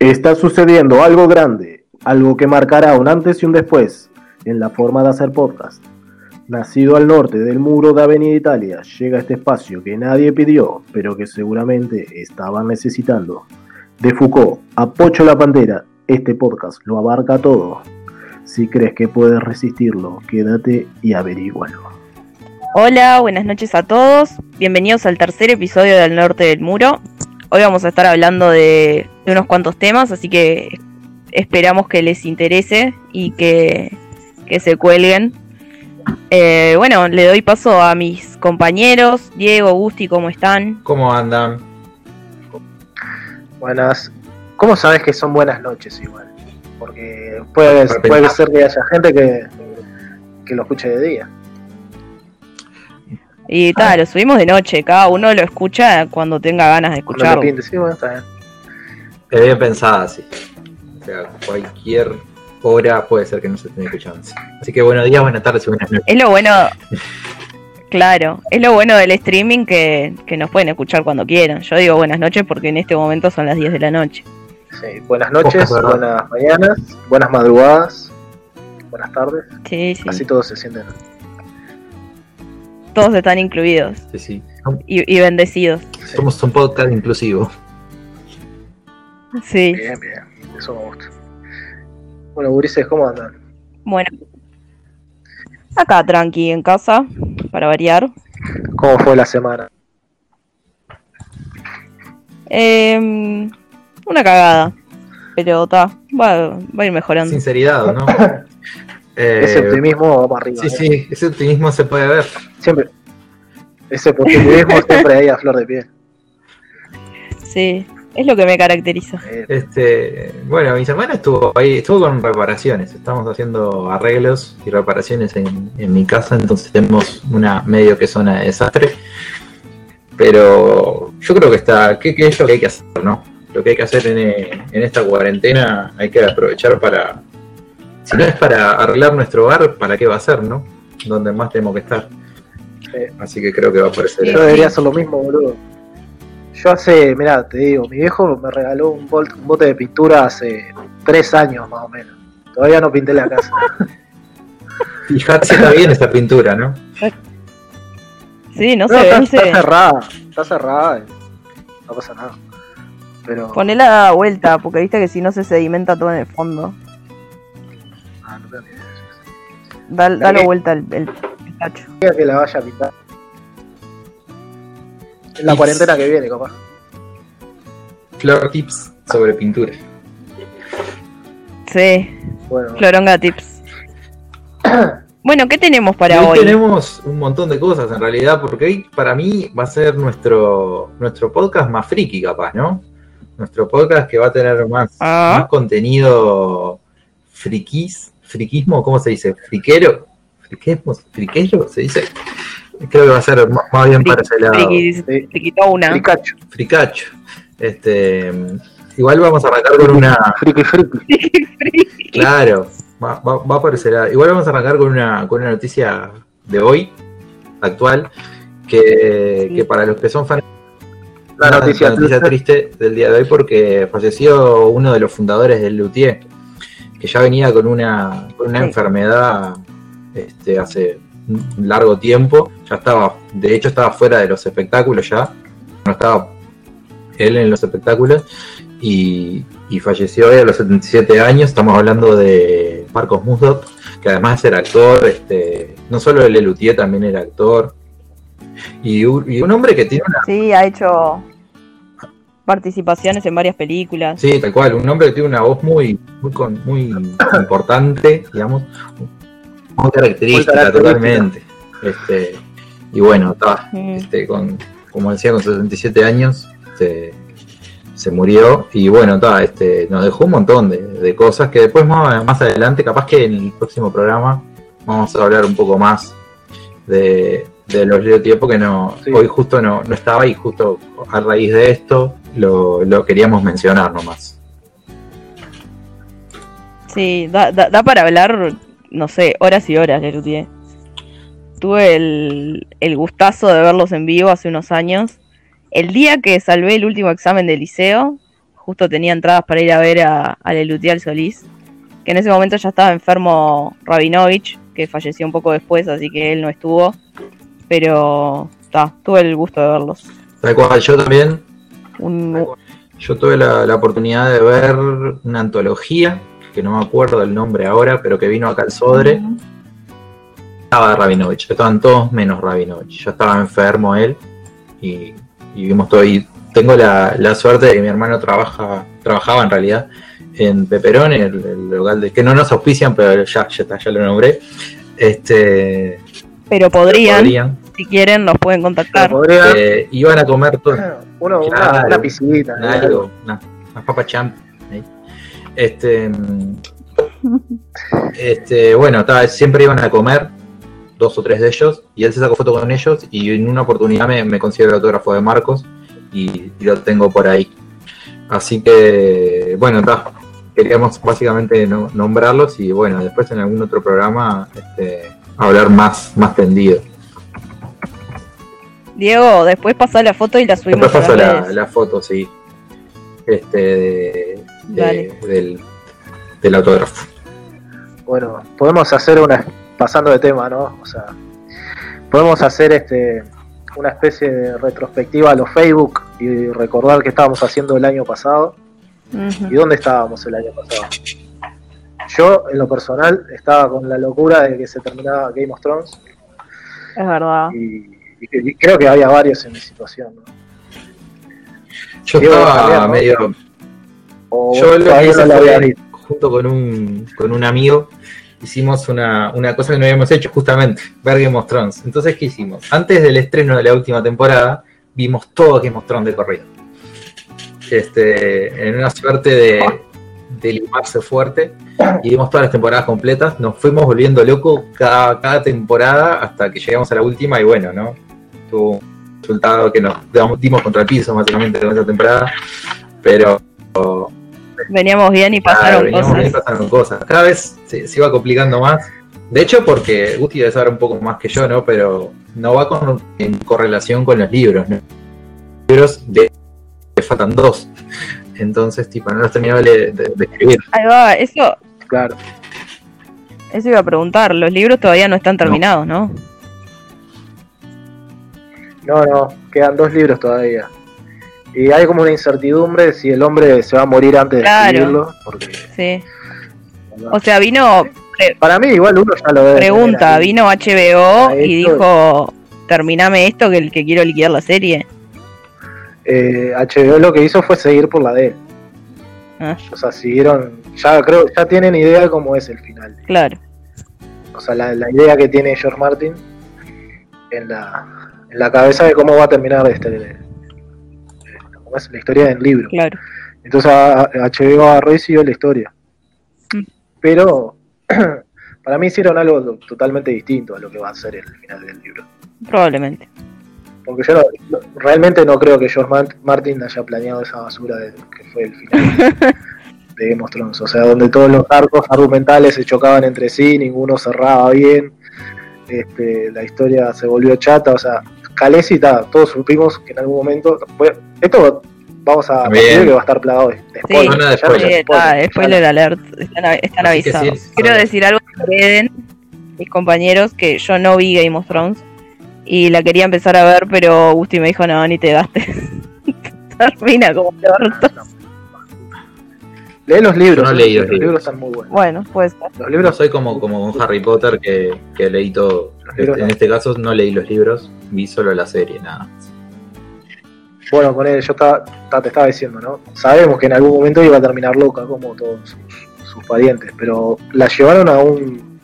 Está sucediendo algo grande, algo que marcará un antes y un después en la forma de hacer podcast. Nacido al norte del muro de Avenida Italia, llega este espacio que nadie pidió, pero que seguramente estaban necesitando. De Foucault a la Pantera, este podcast lo abarca todo. Si crees que puedes resistirlo, quédate y averígualo. Hola, buenas noches a todos. Bienvenidos al tercer episodio del Norte del Muro. Hoy vamos a estar hablando de, unos cuantos temas, así que esperamos que les interese y que, se cuelguen. Eh, bueno, le doy paso a mis compañeros. Diego, Gusti, ¿cómo están? ¿Cómo andan? Buenas. ¿Cómo sabes que son buenas noches igual? Porque puede, puede ser que haya gente que, que lo escuche de día. Y tal, lo subimos de noche, cada uno lo escucha cuando tenga ganas de escucharlo. sí, bueno, está bien. Es bien pensada, sí. O sea, cualquier hora puede ser que no se esté escuchando. Así que buenos días, buenas tardes y buenas noches. Es lo bueno, claro, es lo bueno del streaming que, que nos pueden escuchar cuando quieran. Yo digo buenas noches porque en este momento son las 10 de la noche. Sí, buenas noches, buenas mañanas, buenas madrugadas, buenas tardes. Sí, sí. Así todos se sienten todos están incluidos. Sí, sí. Y, bendecidos. Somos un podcast inclusivo. Sí. Bien, bien. Eso me gusta. Bueno, Gurises, ¿cómo andan? Bueno. Acá tranqui en casa, para variar. ¿Cómo fue la semana? Em, una cagada. Pero está, va, va a ir mejorando. Sinceridad, ¿no? ese eh, optimismo va arriba. Sí, sí, ese optimismo se puede ver. Siempre. Ese optimismo siempre ahí a flor de piel. Sí, es lo que me caracteriza. Este, bueno, mi semana estuvo ahí, estuvo con reparaciones. Estamos haciendo arreglos y reparaciones en, mi casa, entonces tenemos una medio que zona de desastre. Pero yo creo que está, ¿qué, es lo que hay que hacer, no? Lo que hay que hacer en, en esta cuarentena hay que aprovechar para, si no es para arreglar nuestro hogar, ¿para qué va a ser, no? Donde más tenemos que estar. Así que creo que va a aparecer. Yo debería hacer lo mismo, boludo. Yo hace, mirá, te digo, mi viejo me regaló un, bote de pintura hace tres años más o menos. Todavía no pinté la casa. Fíjate si está bien esta pintura, ¿no? Sí, no, se está, Está cerrada, está cerrada, no pasa nada. Pero... Ponela a vuelta, porque viste que si no se sedimenta todo en el fondo. Dale, vuelta el, el que la vaya a pintar. En la cuarentena que viene, capaz. Flor tips sobre pintura. Sí. Bueno. Floronga tips. bueno, ¿qué tenemos para hoy, Tenemos un montón de cosas en realidad, porque hoy para mí va a ser nuestro, nuestro podcast más friki, capaz, ¿no? Nuestro podcast que va a tener más, ah. más contenido frikis friquismo, ¿cómo se dice? ¿Friquero? ¿Friquismo? ¿Friquero se dice? Creo que va a ser más bien para ese lado. Quitó una. Fricacho. Fricacho. Este, igual vamos a arrancar con una. Friki, friki. Claro, va, va, va por ese lado. Igual vamos a arrancar con una, con una noticia de hoy, actual, que, que para los que son fans la noticia, noticia triste del día de hoy porque falleció uno de los fundadores del Luthier, que ya venía con una, con una enfermedad este, hace un largo tiempo, ya estaba, de hecho estaba fuera de los espectáculos ya, no estaba él en los espectáculos y, falleció hoy a los 77 años, estamos hablando de Marcos Musdot, que además era actor, este, no solo el Lelutier, también era actor, y un, hombre que tiene una... Sí, ha hecho participaciones en varias películas. Sí, tal cual, un hombre que tiene una voz muy, muy, muy importante, digamos, muy característica, totalmente. Este, y bueno, está, este, con, como decía, con 67 años se, se murió. Y bueno, está, este, nos dejó un montón de, cosas que después más, más adelante, capaz que en el próximo programa vamos a hablar un poco más de, de los Leo porque no, hoy justo no, no estaba y justo a raíz de esto lo, queríamos mencionar nomás. Sí, da, da, para hablar, no sé, horas y horas de Lutier. Tuve el, el gustazo de verlos en vivo hace unos años. El día que salvé el último examen de liceo, justo tenía entradas para ir a ver a, a Lelutial Solís, que en ese momento ya estaba enfermo Rabinovich, que falleció un poco después, así que él no estuvo, pero ta, tuve el gusto de verlos. Tal cual, yo también. Un- Yo tuve la, la oportunidad de ver una antología, que no me acuerdo del nombre ahora, pero que vino acá al Sodre. Estaba Rabinovich, estaban todos menos Rabinovich. Yo estaba enfermo él y, y vimos todo. Y tengo la, la suerte de que mi hermano trabaja, trabajaba en realidad en Peperón, el, el local de que no nos auspician, pero ya, ya está, ya lo nombré. Este pero podrían, podrían, si quieren, nos pueden contactar. Podría- eh, iban a comer todo. uno, una, Claro. una algo, una, una papa champ. ahí. Este, este, bueno, ta, siempre iban a comer, dos o tres de ellos, y él se sacó foto con ellos, y en una oportunidad me, me consiguió el autógrafo de Marcos, y, y lo tengo por ahí. Así que, bueno, ta, queríamos básicamente no- nombrarlos, y bueno, después en algún otro programa este, hablar más, más tendido. Diego, después pasa la foto y la subimos Después paso la, la foto, sí. Este, de- del, del autógrafo. Bueno, podemos hacer una. Pasando de tema, ¿no? O sea, podemos hacer este una especie de retrospectiva a los Facebook y recordar qué estábamos haciendo el año pasado y dónde estábamos el año pasado. Yo, en lo personal, estaba con la locura de que se terminaba Game of Thrones Es verdad. y, y- creo que había varios en mi situación, ¿no? Yo estaba también, ¿no? medio. O Yo lo que hice no fue, junto con un, con un amigo, hicimos una, una cosa que no habíamos hecho, justamente, ver Game of Thrones. Entonces, ¿qué hicimos? Antes del estreno de la última temporada, vimos todo Game of Thrones de corrido. Este, en una suerte de, de limarse fuerte, y vimos todas las temporadas completas, nos fuimos volviendo locos cada, cada temporada hasta que llegamos a la última, y bueno, ¿no? Tuvo un resultado que nos dimos- contra el piso, básicamente, con esa temporada, pero Veníamos bien y pasaron cosas. bien, pasaron cosas. Cada vez se, se iba complicando más. De hecho, porque Gusti debe saber un poco más que yo, ¿no? Pero no va con, en correlación con los libros, ¿no? Los libros de, le faltan dos. Entonces, tipo, no los terminaba de, de- de escribir. Ahí va, eso, Claro. eso iba a preguntar. Los libros todavía no están terminados, ¿no? No, no, quedan dos libros todavía. Y hay como una incertidumbre si el hombre se va a morir antes de escribirlo. Porque, Sí. O sea, vino, para mí, igual uno ya lo debe. pregunta, vino HBO y dijo, terminame esto que, que quiero liquidar la serie. Eh, HBO lo que hizo fue seguir por la D. Ah. O sea, siguieron. Ya creo, ya tienen idea de cómo es el final. Claro. O sea, la, la idea que tiene George Martin en la, en la cabeza de cómo va a terminar este, cómo es la historia del libro. Claro. Entonces HBO agarró y siguió la historia. Mm. Pero para mí hicieron algo to- totalmente distinto a lo que va a ser el final del libro. Probablemente. Porque yo no- realmente no creo que George Mart- Martin haya planeado esa basura de, que fue el final de Game of Thrones. O sea, donde todos los arcos argumentales se chocaban entre sí, ninguno cerraba bien, este, la historia se volvió chata. O sea, Khaleesi, ta, todos supimos que en algún momento. bueno, esto vamos a partir que va a estar plagado de de Sí. Zona de Sí, spoiler, está, spoiler alert. Están, avisados. sí, Quiero decir algo que Eden, mis compañeros, que yo no vi Game of Thrones y la quería empezar a ver, pero Gusti me dijo, no, ni te gastes. Termina como el orto. Lee los libros. Yo no los, leí los libros. libros. están muy buenos. Bueno, pues Los libros soy como, como con Harry Potter que, que leí todo. En no. este caso no leí los libros, vi solo la serie, nada más. Bueno, con él, yo estaba, ta- te estaba diciendo, ¿no? Sabemos que en algún momento iba a terminar loca, como todos sus, sus parientes, pero la llevaron a un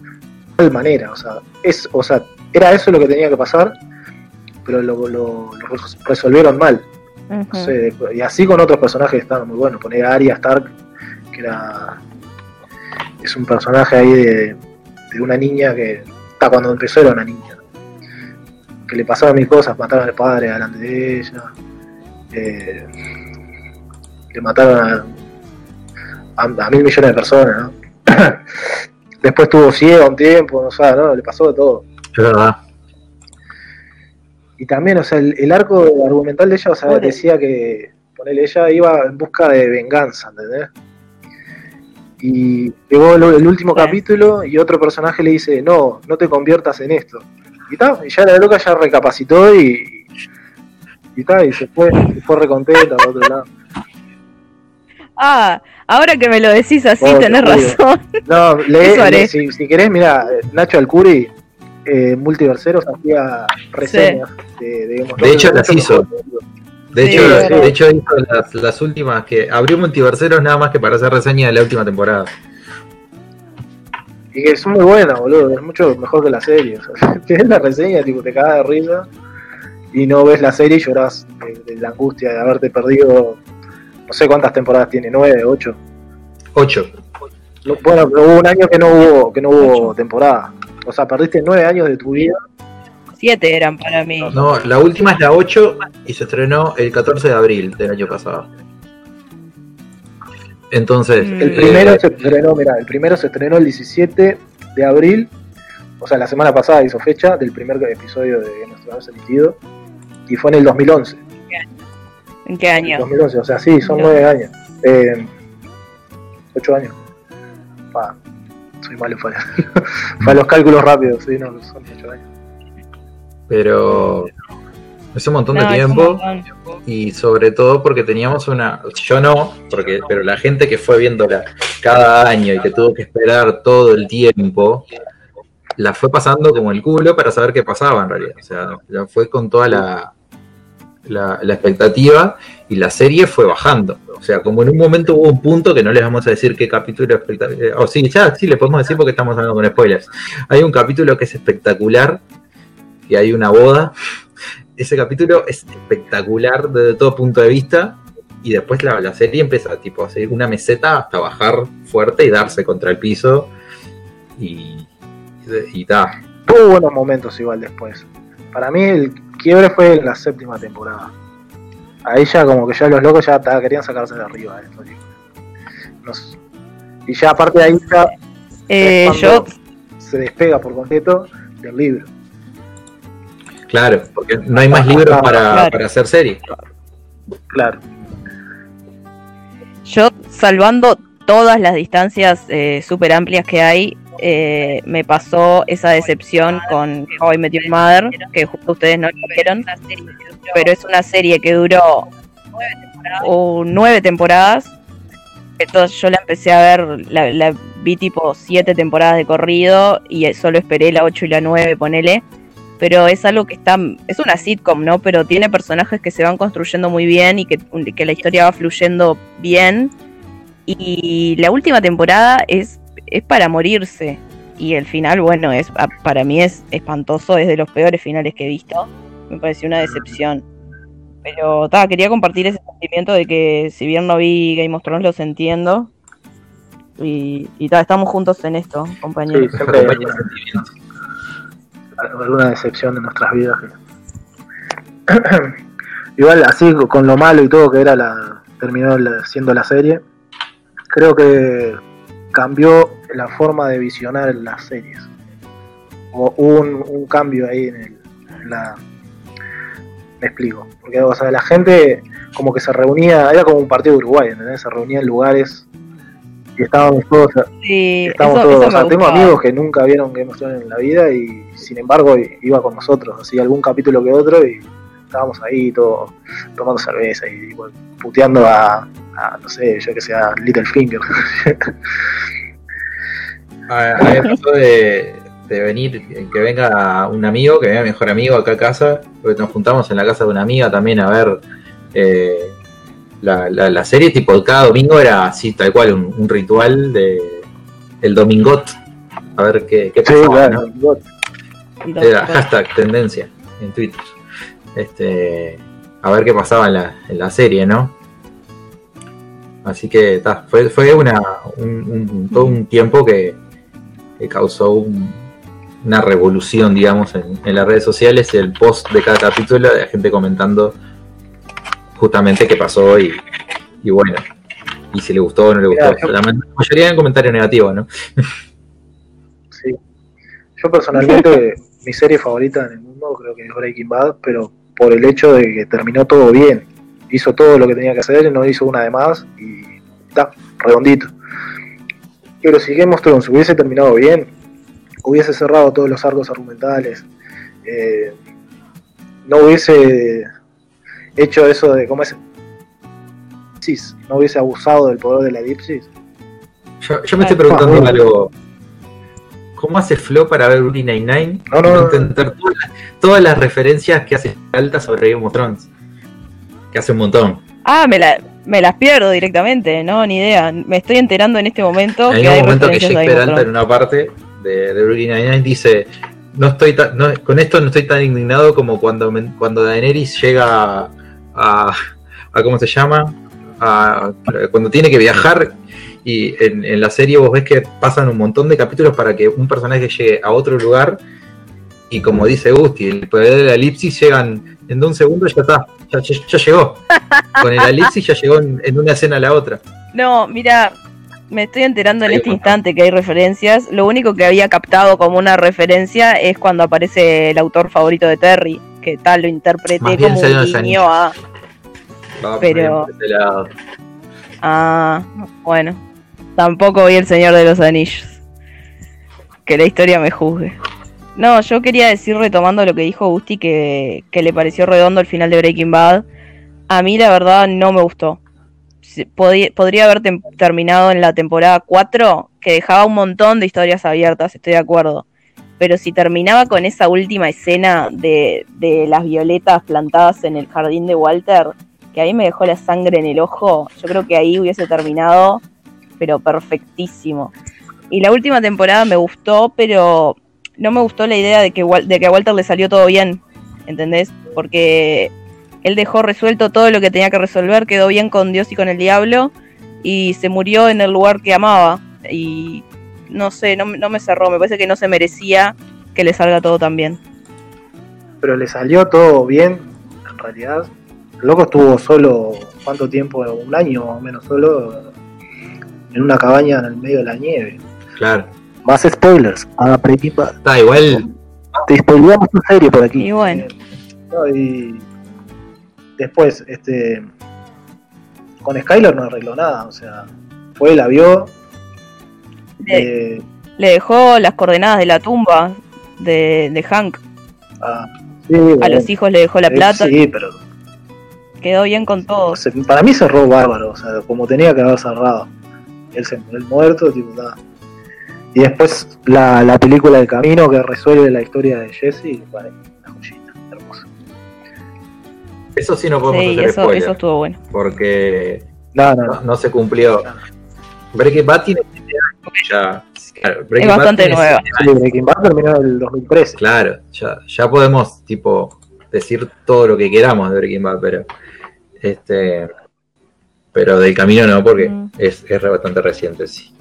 tal manera, o sea, es, o sea, era eso lo que tenía que pasar, pero lo, lo- lo res- resolvieron mal. No sé, y así con otros personajes que estaban muy buenos. Poner a Arya Stark, que era. Es un personaje ahí de, de una niña que. Hasta cuando empezó era una niña. Que le pasaban mil cosas, mataron al padre delante de ella. eh, le mataron a, a, a mil millones de personas, ¿no? Después estuvo ciego un tiempo, no. Le pasó de todo. Es verdad. Y también, o sea, el, el arco argumental de ella, o sea, decía que, ponele, ella iba en busca de venganza, ¿entendés? Y llegó el, último capítulo y otro personaje le dice, no, no te conviertas en esto. Y, ta, y ya la loca ya recapacitó y, y, y se fue, se fue recontenta por otro lado. Ah, ahora que me lo decís así, oh, tenés razón. No, lee, si, si, querés, mira, Nacho Alcuri, eh, Multiverseros, hacía reseñas de, de, hecho, las hizo. De hecho, de hecho hizo las, las, últimas que abrió Multiverseros nada más que para hacer reseña de la última temporada. Y que es muy buena, boludo, es mucho mejor que la serie. O sea, tienes la reseña, tipo, te cagas de risa y no ves la serie y llorás de, la angustia de haberte perdido. No sé cuántas temporadas tiene, nueve, ocho. Ocho. Bueno, hubo un año que no hubo, que no hubo temporada. O sea, perdiste nueve años de tu vida Siete eran para mí. No, la última es la 8 y se estrenó el 14 de abril del año pasado. Entonces. Mm. El primero eh, se estrenó, mira, el primero se estrenó el 17 de abril. O sea, la semana pasada hizo fecha del primer episodio de nuestro haber emitido. Y fue en el 2011. ¿En qué año? En 2011, o sea, sí, son nueve años. Eh, ocho años. soy malo para, para los cálculos rápidos, sí, no, son ocho años. Pero es un montón de tiempo y sobre todo porque teníamos una, yo no, porque pero la gente que fue viéndola cada año y que tuvo que esperar todo el tiempo, la fue pasando como el culo para saber qué pasaba en realidad. O sea, ya fue con toda la, la, expectativa y la serie fue bajando. O sea, como en un momento hubo un punto que no les vamos a decir qué capítulo espectacular. Eh, o sí, ya sí, le podemos decir porque estamos hablando con spoilers. Hay un capítulo que es espectacular y hay una boda. Ese capítulo es espectacular desde todo punto de vista. Y después la, serie empieza tipo, a seguir una meseta hasta bajar fuerte y darse contra el piso. Y, y, da. Tuvo buenos momentos igual después. Para mí el quiebre fue en la séptima temporada. Ahí ya como que ya los locos ya querían sacarse de arriba y ya aparte de ahí ya eh, se despega por completo del libro. Claro, porque no hay más libros para, hacer serie. Claro. Yo, salvando todas las distancias eh, súper amplias que hay, eh, me pasó esa decepción con How I Met Your Mother, que justo ustedes no lo vieron, pero es una serie que duró nueve temporadas. Entonces yo la empecé a ver, la, la vi tipo siete temporadas de corrido y solo esperé la ocho y la nueve, ponele pero es algo que está, es una sitcom, ¿no? Pero tiene personajes que se van construyendo muy bien y que, la historia va fluyendo bien. Y la última temporada es, es para morirse. Y el final, bueno, es para mí es espantoso, es de los peores finales que he visto. Me pareció una decepción. Pero ta, quería compartir ese sentimiento de que si bien no vi Game of Thrones, los entiendo. Y, y estamos juntos en esto, compañeros. Sí, alguna decepción en nuestras vidas. Igual así con lo malo y todo que era la terminó siendo la serie, creo que cambió la forma de visionar las series. Hubo un, un cambio ahí en, la me explico, porque la gente como que se reunía, era como un partido de Uruguay, Se reunía en lugares y estábamos todos, sí, todos, tengo amigos que nunca vieron Game of Thrones en la vida y sin embargo iba con nosotros, así algún capítulo que otro y estábamos ahí todos tomando cerveza y puteando a, no sé, yo que sea Littlefinger. a, a de, de venir, que venga un amigo, que venga mi mejor amigo acá a casa, porque nos juntamos en la casa de una amiga también a ver eh, la, la, serie, tipo cada domingo era así, tal cual, un, ritual de el domingot, a ver qué, qué pasaba, Era hashtag tendencia en Twitter. Este, a ver qué pasaba en la, en la serie, ¿no? Así que fue, fue una, un, todo un tiempo que, causó una revolución, digamos, en, en, las redes sociales. El post de cada capítulo de la gente comentando justamente qué pasó y, y bueno, y si le gustó o no le gustó. La mayoría en comentarios negativos, ¿no? sí. Yo personalmente, mi serie favorita en el mundo creo que es Breaking Bad, pero por el hecho de que terminó todo bien. hizo todo lo que tenía que hacer, no hizo una de más y está, redondito. Pero si Game of Thrones hubiese terminado bien, hubiese cerrado todos los arcos argumentales, eh, no hubiese hecho eso de cómo es no hubiese abusado del poder de la elipsis. Yo, me estoy preguntando algo. ¿Cómo hace Flo para ver Brooklyn Nine-Nine? No, no, entender todas, las referencias que hace alta sobre Game of Thrones. Que hace un montón. Ah, me, me las pierdo directamente, no, ni idea. Me estoy enterando en este momento. Hay un momento que Jake Peralta en una parte de, de Brooklyn Nine-Nine dice: no estoy con esto no estoy tan indignado como cuando, cuando Daenerys llega a, a, ¿cómo se llama? cuando tiene que viajar y en, la serie vos ves que pasan un montón de capítulos para que un personaje llegue a otro lugar y como dice Gusti, el poder de la elipsis llegan en un segundo ya está, ya, llegó. Con el elipsis ya llegó en, una escena a la otra. No, mira, me estoy enterando en este instante que hay referencias. Lo único que había captado como una referencia es cuando aparece el autor favorito de Terry, que tal lo interpreté como un niño a pero. Ah, bueno. Tampoco vi El Señor de los Anillos. Que la historia me juzgue. No, yo quería decir, retomando lo que dijo Gusti, que, le pareció redondo el final de Breaking Bad. A mí, la verdad, no me gustó. podría haber terminado en la temporada 4, que dejaba un montón de historias abiertas, estoy de acuerdo. Pero si terminaba con esa última escena de, de las violetas plantadas en el jardín de Walter, que ahí me dejó la sangre en el ojo, yo creo que ahí hubiese terminado, pero perfectísimo. Y la última temporada me gustó, pero no me gustó la idea de que, de que a Walter le salió todo bien, ¿entendés? Porque él dejó resuelto todo lo que tenía que resolver, quedó bien con Dios y con el diablo, y se murió en el lugar que amaba. Y no sé, no, no me cerró, me parece que no se merecía que le salga todo tan bien. Pero le salió todo bien, en realidad loco estuvo solo, ¿cuánto tiempo? Un año más o menos solo en una cabaña en el medio de la nieve. Claro. Más spoilers, a Bad. Está igual. Te spoileamos tu serie por aquí. Y bueno. y después, este. Con Skyler no arregló nada, o sea, fue, la vio. Le, eh, le dejó las coordenadas de la tumba de, de Hank. Ah, sí, a los hijos le dejó la eh, plata. Sí, pero quedó bien con todo. Para mí cerró bárbaro, o sea, como tenía que haber cerrado. Él se el muerto, tipo, nada. Y después la, la película El Camino que resuelve la historia de Jesse, vale, una joyita, hermosa. Eso sí no podemos sí, eso, eso estuvo bueno. Porque no, no, no, se cumplió. Breaking Bad tiene ya. es bastante nueva. Sí, Breaking Bad terminó en el 2013. Claro, ya, ya podemos, tipo, decir todo lo que queramos de Breaking Bad, pero este, pero del camino no, porque mm. es, es bastante reciente, sí.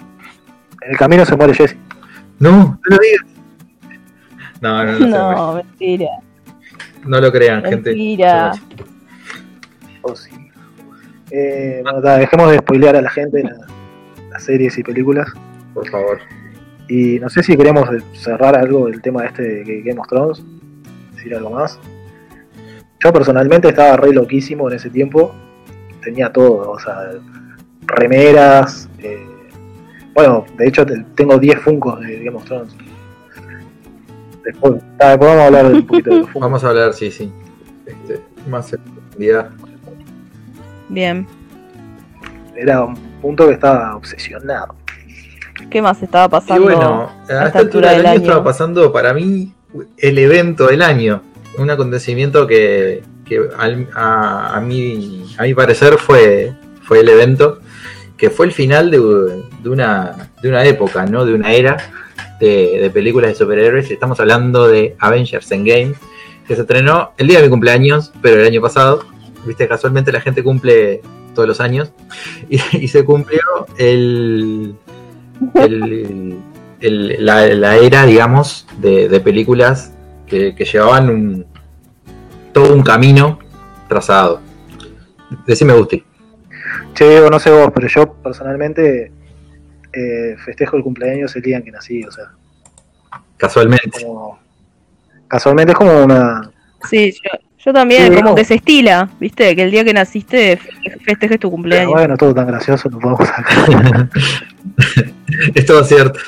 En el camino se muere Jesse. No, no lo digas. No, no, no. No, mentira. No lo crean, gente. Mentira. Oh, sí. Eh, bueno, dejemos de spoilear a la gente las series y películas. Por favor. Y no sé si queremos cerrar algo del tema este de Game of Thrones. Decir algo más. Yo personalmente estaba re loquísimo en ese tiempo. Tenía todo, o sea, remeras. Eh, bueno, de hecho tengo 10 funcos de Game of Thrones. Después, vamos a hablar un poquito de los funcos. Vamos a hablar, sí, sí. Este, más en profundidad. Bien. Era un punto que estaba obsesionado. ¿Qué más estaba pasando? Y bueno, a, esta altura del año estaba pasando para mí el evento del año un acontecimiento que, a, mí, a mi parecer fue, fue el evento, que fue el final de, una, de una época, ¿no? de una era de, películas de superhéroes. Estamos hablando de Avengers Endgame, que se estrenó el día de mi cumpleaños, pero el año pasado. Viste, casualmente la gente cumple todos los años. Y, se cumplió el, la, era, digamos, de, de películas que, llevaban un, todo un camino trazado. Decime, Gusti. Che, Diego, no sé vos, pero yo personalmente eh, festejo el cumpleaños el día en que nací, o sea. Casualmente. casualmente es como una. Sí, Yo también, Sí, como no. que se estila, ¿viste? Que el día que naciste fe- festejes tu Pero cumpleaños. bueno, todo tan gracioso, no podemos sacar. es todo cierto.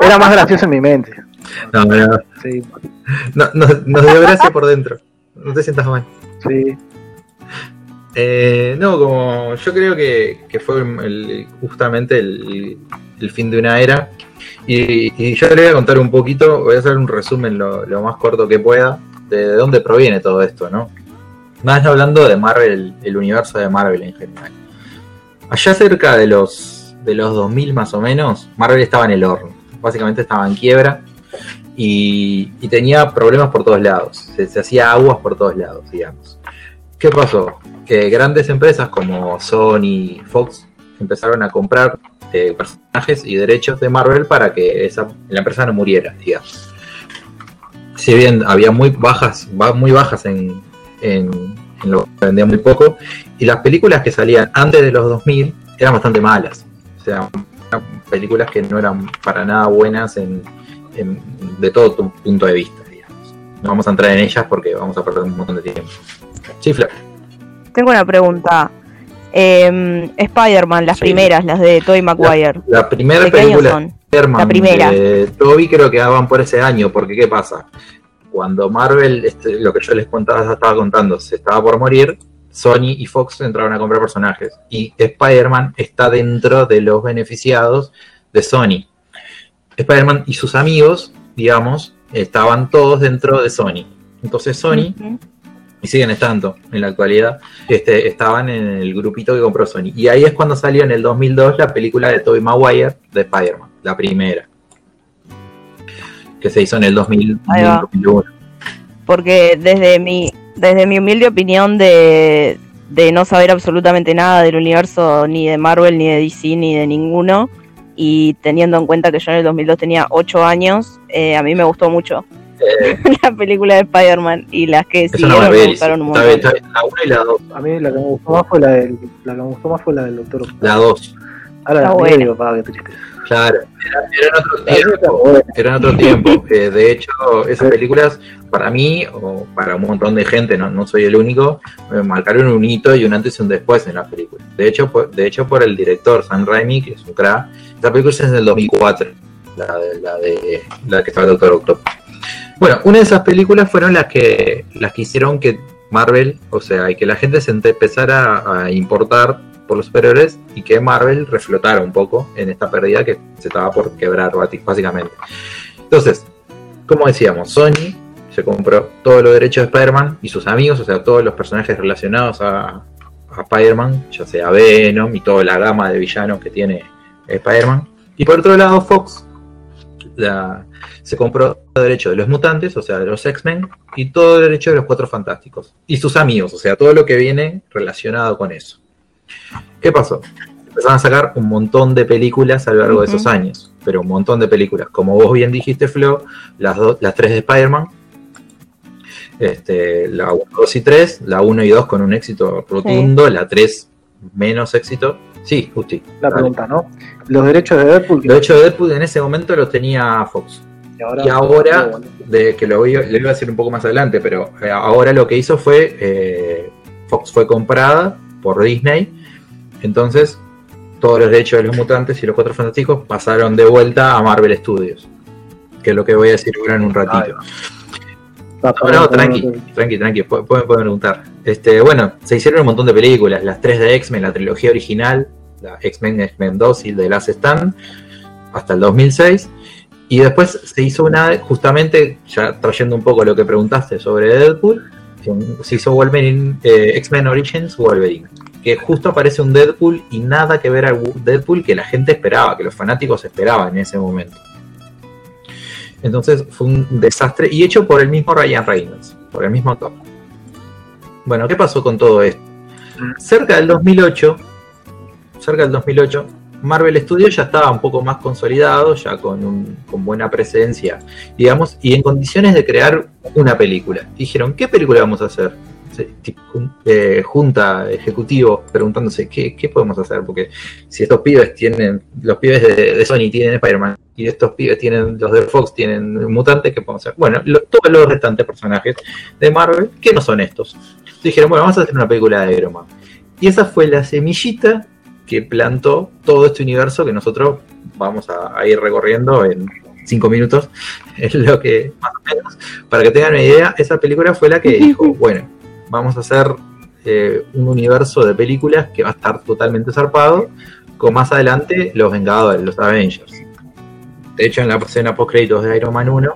Era más gracioso en mi mente. No, no, Sí, no, nos, nos dio gracia por dentro. No te sientas mal. sí. Eh, no, como yo creo que, que fue el- justamente el, el fin de una era. Y, y yo le voy a contar un poquito, voy a hacer un resumen lo, lo más corto que pueda de, de dónde proviene todo esto, ¿no? Más hablando de Marvel, el universo de Marvel en general. Allá cerca de los, de los 2000 más o menos, Marvel estaba en el horno. Básicamente estaba en quiebra y, tenía problemas por todos lados. Se, hacía aguas por todos lados, digamos. ¿Qué pasó? Que grandes empresas como Sony Fox empezaron a comprar eh, personajes y derechos de Marvel para que esa, la empresa no muriera, digamos. Si bien había muy bajas, ba- muy bajas en, en, en lo que vendía muy poco, y las películas que salían antes de los 2000 eran bastante malas. O sea, películas que no eran para nada buenas en, en- de todo tu punto de vista, digamos. No vamos a entrar en ellas porque vamos a perder un montón de tiempo. Chifla. Tengo una pregunta. Eh, Spider-Man, las Sí. primeras, las de Tobey Maguire. La primera ¿De qué año película son? La primera. de Toby creo que daban por ese año, porque ¿qué pasa? Cuando Marvel, este, lo que yo les contaba, estaba contando, se estaba por morir, Sony y Fox entraron a comprar personajes. Y Spider-Man está dentro de los beneficiados de Sony. Spider-Man y sus amigos, digamos, estaban todos dentro de Sony. Entonces Sony y siguen estando en la actualidad, este, estaban en el grupito que compró Sony. Y ahí es cuando salió en el 2002 la película de Tobey Maguire de Spider-Man, la primera, que se hizo en el 2000, Ahí va. 2001. Porque desde mi, desde mi humilde opinión de, de no saber absolutamente nada del universo ni de Marvel, ni de DC, ni de ninguno, y teniendo en cuenta que yo en el 2002 tenía 8 años, eh, a mí me gustó mucho Eh, la película de Spider-Man y las que siguieron me Marvel, gustaron un está bien, montón. está bien, la 1 y la 2. A mí la que me gustó más fue la del, la que me gustó más fue la del Doctor. La 2, Ahora la buena. medio, pa, qué triste. claro. Era, era otro tiempo. buena. Era en otro tiempo. Eh, de hecho, esas películas, para mí, o para un montón de gente, no, no soy el único, me marcaron un hito y un antes y un después en las películas. De hecho, por, de hecho, por el director Sam Raimi, que es un crack, esta película es del 2004, la de la, de, la que está el Doctor Octopus. Bueno, una de esas películas fueron las que, las que hicieron que Marvel, o sea, y que la gente se empezara a importar por los superhéroes y que Marvel reflotara un poco en esta pérdida que se estaba por quebrar básicamente. Entonces, como decíamos, Sony se compró todos los derechos de Spider-Man y sus amigos, o sea, todos los personajes relacionados a, a Spider-Man, ya sea Venom y toda la gama de villanos que tiene Spider-Man. Y por otro lado, Fox la- se compró todo derecho de los mutantes, o sea, de los X-Men, y todo el derecho de los Cuatro Fantásticos. Y sus amigos, o sea, todo lo que viene relacionado con eso. ¿Qué pasó? Empezaron a sacar un montón de películas a lo largo de esos años, pero un montón de películas. Como vos bien dijiste, Flo, las, do- las tres de Spider-Man, este, la 1, 2 y 3, la 1 y 2 con un éxito rotundo, la 3 menos éxito. Sí, Justi. La dale. pregunta, ¿no? Los derechos de Deadpool. Los derechos de Deadpool en ese momento los tenía Fox. y ahora, y ahora- De, que lo voy, a- lo iba a decir un poco más adelante, pero eh, ahora lo que hizo fue, eh, Fox fue comprada por Disney, entonces todos los derechos de los mutantes y los cuatro fantásticos pasaron de vuelta a Marvel Studios, que es lo que voy a decir ahora en un ratito. No, no, tranqui, tranqui, tranqui, pu- pueden, pueden preguntar. Este, bueno, se hicieron un montón de películas, las tres de X-Men, la trilogía original, la X-Men, X-Men 2 y The Last Stand, hasta el 2006. Y después se hizo una, justamente, ya trayendo un poco lo que preguntaste sobre Deadpool, se hizo Wolverine, eh, X-Men Origins Wolverine, que justo aparece un Deadpool y nada que ver al Deadpool que la gente esperaba, que los fanáticos esperaban en ese momento. Entonces fue un desastre y hecho por el mismo Ryan Reynolds, por el mismo actor. Bueno, ¿qué pasó con todo esto? Cerca del 2008, cerca del 2008, Marvel Studios ya estaba un poco más consolidado, ya con, un- con buena presencia, digamos, y en condiciones de crear una película. Dijeron, ¿qué película vamos a hacer? Eh, junta ejecutivo preguntándose ¿qué, qué podemos hacer porque si estos pibes tienen los pibes de, de Sony tienen Spider-Man y estos pibes tienen, los de Fox tienen mutantes que podemos hacer. Bueno, todos los restantes personajes de Marvel, que no son estos. Dijeron, bueno, vamos a hacer una película de Iron Man. Y esa fue la semillita que plantó todo este universo que nosotros vamos a, ir recorriendo en cinco minutos. Es lo que, más o menos, para que tengan una idea, esa película fue la que dijo, bueno, vamos a hacer eh, un universo de películas que va a estar totalmente zarpado, con más adelante los Vengadores, los Avengers. De hecho, en la escena post créditos de Iron Man 1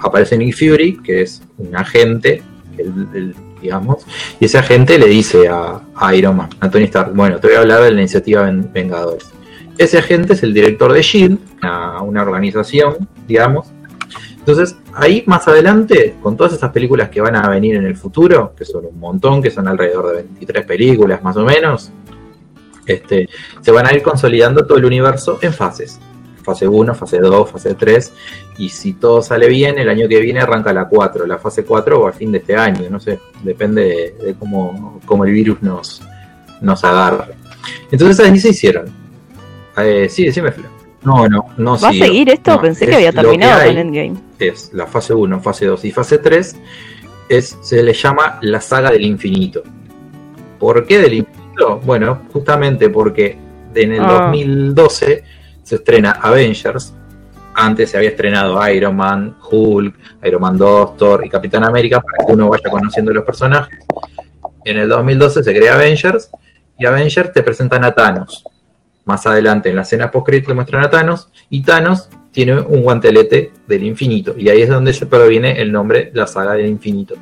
aparece Nick Fury, que es un agente, digamos, y ese agente le dice a, Iron Man, a Tony Stark, bueno, te voy a hablar de la iniciativa Vengadores. Ese agente es el director de Shield, una, organización, digamos. Entonces, ahí más adelante, con todas esas películas que van a venir en el futuro, que son un montón, que son alrededor de 23 películas más o menos, este, se van a ir consolidando todo el universo en fases fase 1, fase 2, fase 3, y si todo sale bien, el año que viene arranca la 4, la fase 4 o al fin de este año, no sé, depende de, cómo, cómo, el virus nos, nos agarra. Entonces así se hicieron. Eh, sí, decime, Flo. No, no, no. ¿Va a seguir esto? Pensé que había terminado con Endgame. Es la fase 1, fase 2 y fase 3 es, se le llama la saga del infinito. ¿Por qué del infinito? Bueno, justamente porque en el 2012 ah se estrena Avengers. Antes se había estrenado Iron Man, Hulk, Iron Man 2, Thor y Capitán América para que uno vaya conociendo los personajes. En el 2012 se crea Avengers y Avengers te presentan a Thanos. Más adelante en la escena post-credit muestran a Thanos y Thanos tiene un guantelete del infinito y ahí es donde se proviene el nombre la saga del infinito.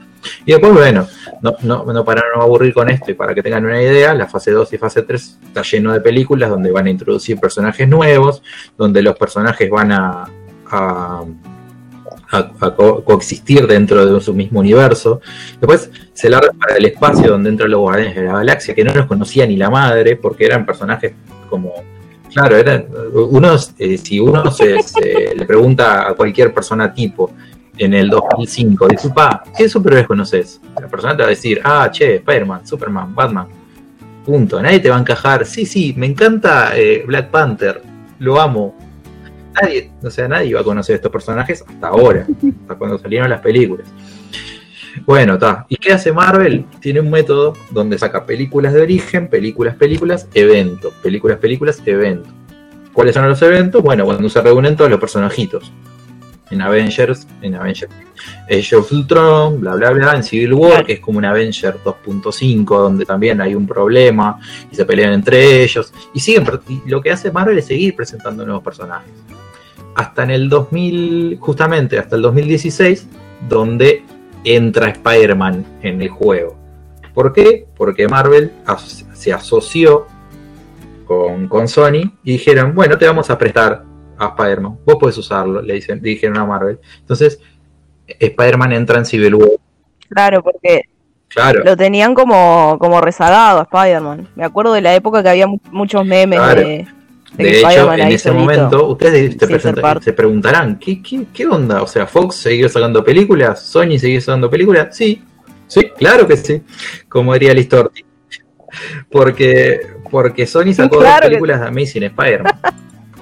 Y después, bueno, no, no, no para no aburrir con esto y para que tengan una idea, la fase 2 y fase 3 está lleno de películas donde van a introducir personajes nuevos, donde los personajes van a, a, coexistir dentro de su mismo universo. Después se larga para el espacio donde entran los guardianes de la galaxia, que no los conocía ni la madre, porque eran personajes como Claro, unos, eh, si uno se, le pregunta a cualquier persona tipo, en el 2005. Dice, pa, ¿qué superhéroes conoces? La persona te va a decir, ah, che, Spider-Man, Superman, Batman. Punto. Nadie te va a encajar. Sí, sí, me encanta eh, Black Panther. Lo amo. Nadie, o sea, nadie iba a conocer estos personajes hasta ahora, hasta cuando salieron las películas. Bueno, está. ¿Y qué hace Marvel? Tiene un método donde saca películas de origen, películas, películas, eventos. Películas, películas, eventos. ¿Cuáles son los eventos? Bueno, cuando se reúnen todos los personajitos en Avengers, en Avengers Age of Ultron, bla bla bla, en Civil War, que es como un Avenger 2.5, donde también hay un problema y se pelean entre ellos. Y siguen, lo que hace Marvel es seguir presentando nuevos personajes. Hasta en el 2000, justamente hasta el 2016, donde entra Spider-Man en el juego. ¿Por qué? Porque Marvel se asoció con, con Sony y dijeron, bueno, te vamos a prestar a Spider-Man. Vos podés usarlo, le, dicen, dijeron a Marvel. Entonces, Spider-Man entra en Civil War. Claro, porque claro. lo tenían como, como rezagado a Spider-Man. Me acuerdo de la época que había muchos memes de, de, hecho, en ese momento, ustedes se preguntarán, ¿qué, ¿qué, qué, onda? O sea, Fox siguió sacando películas, Sony siguió sacando películas. Sí, sí, claro que sí, como diría Listorti. Porque, porque Sony sacó dos películas de Amazing Spider-Man.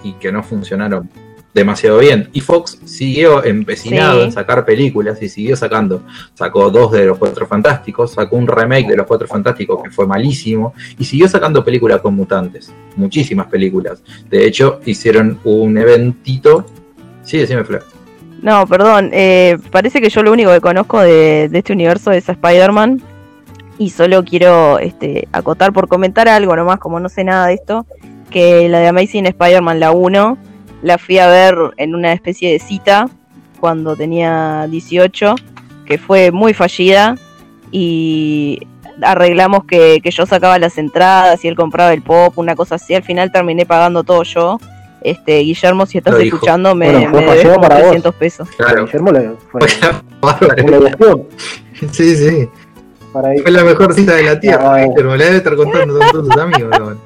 y que no funcionaron demasiado bien. Y Fox siguió empecinado en sacar películas y siguió sacando. Sacó dos de los Cuatro Fantásticos, sacó un remake de los Cuatro Fantásticos que fue malísimo y siguió sacando películas con mutantes. Muchísimas películas. De hecho, hicieron un eventito. Sí, decime, Flor. No, perdón. Eh, parece que yo lo único que conozco de, este universo es Spider-Man. Y solo quiero este, acotar por comentar algo nomás, como no sé nada de esto que la de Amazing Spider-Man, la 1, la fui a ver en una especie de cita cuando tenía 18, que fue muy fallida y arreglamos que, yo sacaba las entradas y él compraba el pop, una cosa así, al final terminé pagando todo yo. Este, Guillermo, si estás escuchando, me, me debes como 300 pesos. Claro. Guillermo le fue, Sí, sí. Fue la mejor cita de la tierra, ah, Guillermo. Le debe estar contando a todos sus amigos.